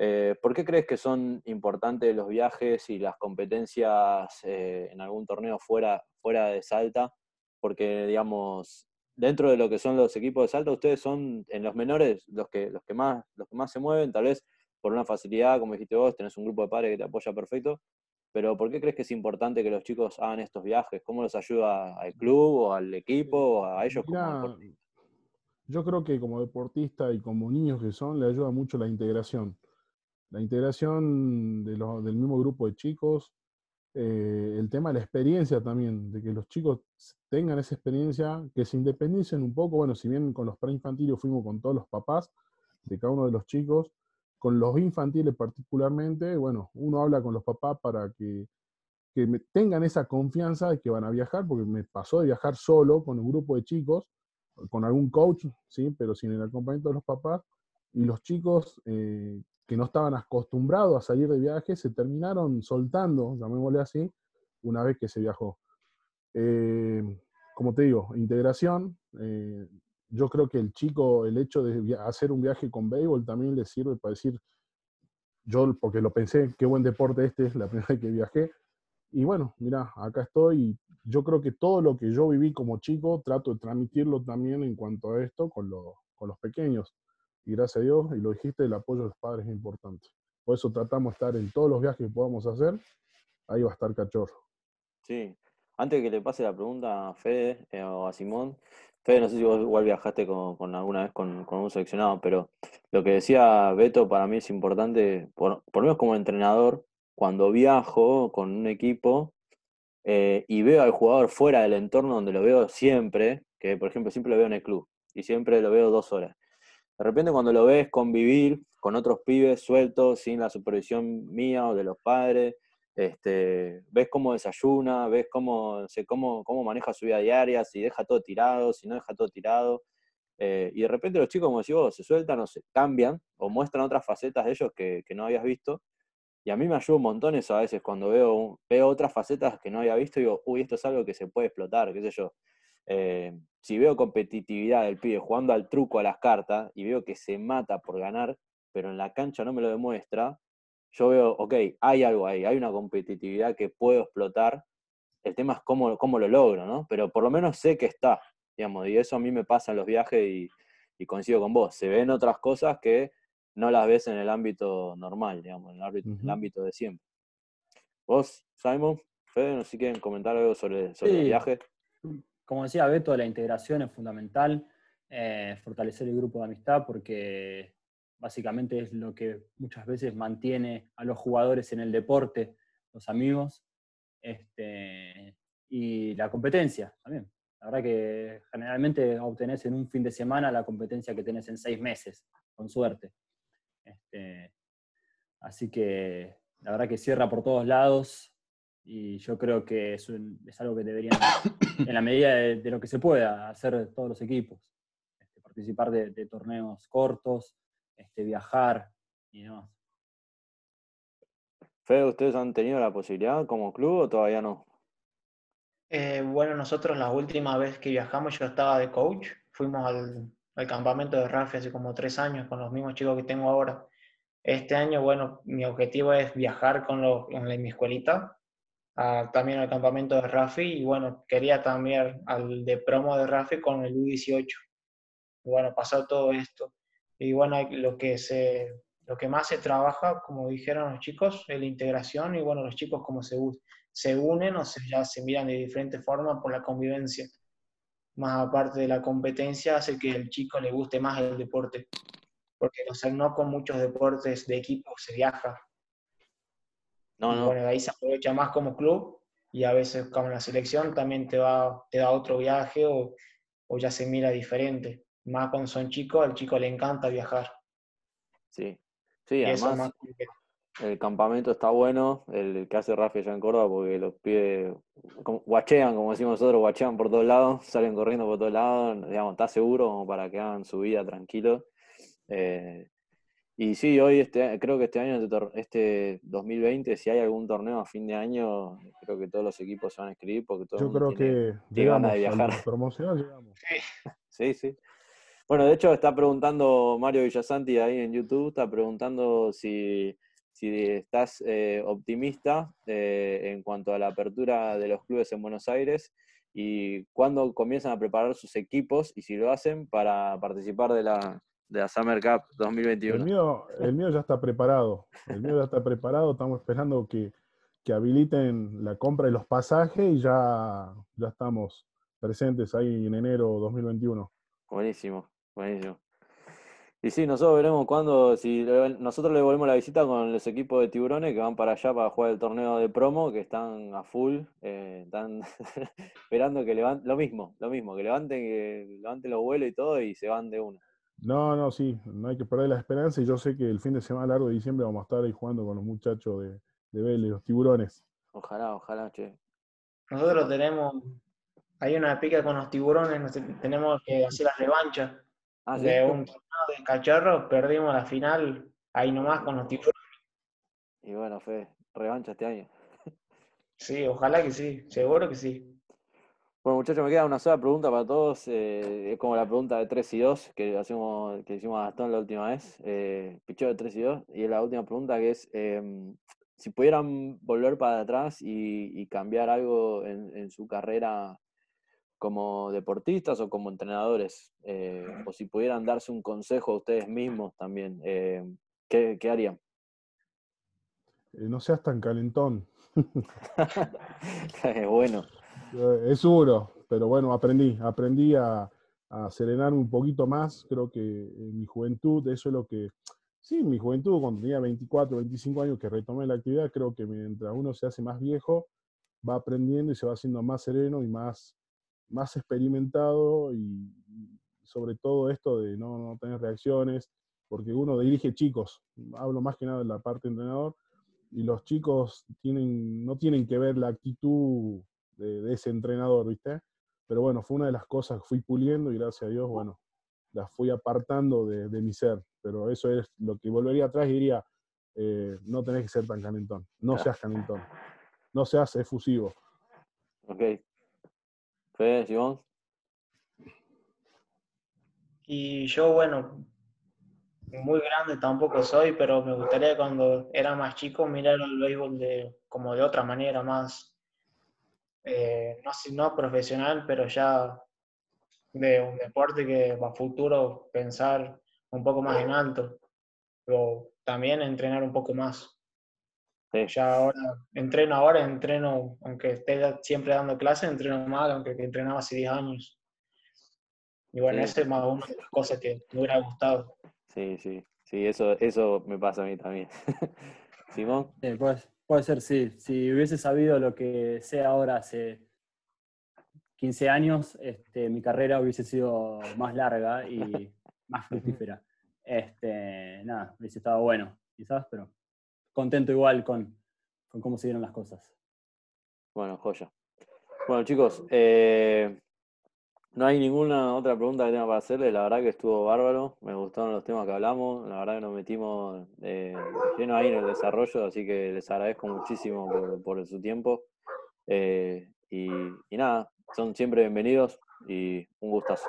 Eh, ¿Por qué crees que son importantes los viajes y las competencias eh, en algún torneo fuera, fuera de Salta? Porque, digamos, dentro de lo que son los equipos de Salta, ustedes son en los menores los que, los que, más, los que más se mueven, tal vez por una facilidad, como dijiste vos, tenés un grupo de padres que te apoya perfecto, pero ¿por qué crees que es importante que los chicos hagan estos viajes? ¿Cómo los ayuda al club o al equipo o a ellos como Yo creo que como deportista y como niños que son, le ayuda mucho la integración la integración de del mismo grupo de chicos, eh, el tema de la experiencia también, de que los chicos tengan esa experiencia, que se independicen un poco, bueno, si bien con los preinfantiles fuimos con todos los papás de cada uno de los chicos, con los infantiles particularmente, bueno, uno habla con los papás para que, que tengan esa confianza de que van a viajar, porque me pasó de viajar solo con un grupo de chicos, con algún coach, ¿sí? pero sin el acompañamiento de los papás, y los chicos eh, que no estaban acostumbrados a salir de viaje se terminaron soltando, llamémosle así, una vez que se viajó. Eh, como te digo, integración. Eh, yo creo que el chico, el hecho de hacer un viaje con béisbol también le sirve para decir, yo porque lo pensé, qué buen deporte este es la primera vez que viajé. Y bueno, mira, acá estoy. Yo creo que todo lo que yo viví como chico trato de transmitirlo también en cuanto a esto con, con los pequeños y gracias a Dios, y lo dijiste, el apoyo de los padres es importante. Por eso tratamos de estar en todos los viajes que podamos hacer, ahí va a estar Cachorro. Sí, antes que le pase la pregunta a Fede eh, o a Simón, Fede, no sé si vos igual viajaste con, alguna vez con, un seleccionado, pero lo que decía Beto para mí es importante, por, lo menos como entrenador, cuando viajo con un equipo eh, y veo al jugador fuera del entorno donde lo veo siempre, que por ejemplo siempre lo veo en el club y siempre lo veo dos horas. De repente cuando lo ves convivir con otros pibes sueltos, sin la supervisión mía o de los padres, este, ves cómo desayuna, ves cómo, cómo, cómo maneja su vida diaria, si deja todo tirado, si no deja todo tirado. Eh, y de repente los chicos, como decís vos, se sueltan o se cambian o muestran otras facetas de ellos que, no habías visto. Y a mí me ayuda un montón eso a veces cuando veo, veo otras facetas que no había visto y digo, uy, esto es algo que se puede explotar, qué sé yo. Eh, si veo competitividad del pibe jugando al truco a las cartas y veo que se mata por ganar, pero en la cancha no me lo demuestra, yo veo, ok, hay algo ahí, hay una competitividad que puedo explotar. El tema es cómo, cómo lo logro, ¿no? Pero por lo menos sé que está, digamos, y eso a mí me pasa en los viajes y, coincido con vos. Se ven otras cosas que no las ves en el ámbito normal, digamos, en el ámbito, de siempre. Vos, Simon, Fede, no sé si quieren comentar algo sobre, sobre el viaje como decía Beto, la integración es fundamental, eh, fortalecer el grupo de amistad porque básicamente es lo que muchas veces mantiene a los jugadores en el deporte, los amigos, este, y la competencia también. La verdad que generalmente obtenés en un fin de semana la competencia que tenés en seis meses, con suerte. Este, así que la verdad que cierra por todos lados, y yo creo que es, es algo que deberían, en la medida de, lo que se pueda, hacer todos los equipos. Este, participar de, torneos cortos, este, viajar y demás. Fede, ¿ustedes han tenido la posibilidad como club o todavía no? Eh, bueno, nosotros la última vez que viajamos yo estaba de coach, fuimos al, campamento de Rafi hace como tres años con los mismos chicos que tengo ahora. Este año, bueno, mi objetivo es viajar con, los, con mi escuelita también al campamento de Rafi y bueno, quería también al de promo de Rafi con el U18. Y bueno, pasó todo esto. Y bueno, lo que, se, lo que más se trabaja, como dijeron los chicos, es la integración y bueno, los chicos como se, se unen o se, ya se miran de diferentes formas por la convivencia. Más aparte de la competencia, hace que el chico le guste más el deporte. Porque no con muchos deportes de equipo se viaja, no, no. Bueno, ahí se aprovecha más como club y a veces como la selección también te, va, te da otro viaje o, o ya se mira diferente. Más cuando son chicos, al chico le encanta viajar. Sí, sí, además el campamento está bueno, el que hace Rafa ya en Córdoba, porque los pibes guachean, como decimos nosotros, guachean por todos lados, salen corriendo por todos lados, digamos, está seguro como para que hagan su vida tranquilo. Eh, Y sí, hoy este, creo que este año, este 2020, si hay algún torneo a fin de año, creo que todos los equipos se van a escribir porque todo Yo creo que tiene ganas de viajar. promoción llegamos. Sí, sí. Bueno, de hecho está preguntando Mario Villasanti ahí en YouTube, está preguntando si, si estás eh, optimista eh, en cuanto a la apertura de los clubes en Buenos Aires y cuándo comienzan a preparar sus equipos y si lo hacen para participar de la, de la Summer Cup 2021. El mío, el mío ya está preparado. El mío ya está preparado. Estamos esperando que, que habiliten la compra de los pasajes y ya, ya estamos presentes ahí en enero 2021. Buenísimo, buenísimo. Y sí, nosotros veremos cuándo, si nosotros le volvemos la visita con los equipos de tiburones que van para allá para jugar el torneo de promo, que están a full, eh, están esperando que levanten, lo mismo, lo mismo, que levanten, que levanten los vuelos y todo y se van de uno. No, no, sí, no hay que perder la esperanza y yo sé que el fin de semana largo de diciembre vamos a estar ahí jugando con los muchachos de, de Vélez, los tiburones. Ojalá, ojalá, che. Nosotros tenemos, hay una pica con los tiburones, tenemos que hacer la revancha ah, de un torneo de cacharros, perdimos la final ahí nomás con los tiburones. Y bueno, fue revancha este año. Sí, ojalá que sí, seguro que sí. Bueno, muchachos, me queda una sola pregunta para todos. Eh, es como la pregunta de 3 y 2 que, hacemos, que hicimos a Gastón la última vez. Eh, picheo de 3 y 2. Y la última pregunta que es, em, si pudieran volver para atrás y, cambiar algo en, su carrera como deportistas o como entrenadores, eh, o si pudieran darse un consejo a ustedes mismos también, eh, ¿qué, ¿qué, harían? no seas tan calentón. bueno. Eh, es duro, pero bueno, aprendí, aprendí a, a un poquito más. Creo que en mi juventud, eso es lo que, sí, en mi juventud, cuando tenía 24, 25 años que retomé la actividad, creo que mientras uno se hace más viejo, va aprendiendo y se va haciendo más sereno y más, más experimentado y, sobre todo esto de no, no, tener reacciones, porque uno dirige chicos, hablo más que nada de la parte entrenador, y los chicos tienen, no tienen que ver la actitud de, ese entrenador, ¿viste? Pero bueno, fue una de las cosas que fui puliendo y gracias a Dios, bueno, las fui apartando de, mi ser. Pero eso es lo que volvería atrás y diría, eh, no tenés que ser tan calentón, no seas calentón, no seas efusivo. Ok. Fede, Simón. Y yo, bueno, muy grande tampoco soy, pero me gustaría cuando era más chico mirar el béisbol de, como de otra manera, más, eh, no, no profesional, pero ya de un deporte que va a futuro pensar un poco más en alto, pero también entrenar un poco más. Ya ahora, entreno ahora, entreno, aunque esté siempre dando clases, entreno más, aunque entrenaba hace 10 años. Y bueno, esa es más una de las cosas que me hubiera gustado. Sí, sí, sí, eso, eso me pasa a mí también. Simón. pues, Puede ser, sí. Si hubiese sabido lo que sé ahora hace 15 años, este, mi carrera hubiese sido más larga y más fructífera. Este, nada, hubiese estado bueno, quizás, pero contento igual con, con cómo se dieron las cosas. Bueno, joya. Bueno, chicos, eh, no hay ninguna otra pregunta que tenga para hacerle. La verdad que estuvo bárbaro. Me gustaron los temas que hablamos. La verdad que nos metimos eh, lleno ahí en el desarrollo. Así que les agradezco muchísimo por, su tiempo. Eh, y, y nada, son siempre bienvenidos y un gustazo.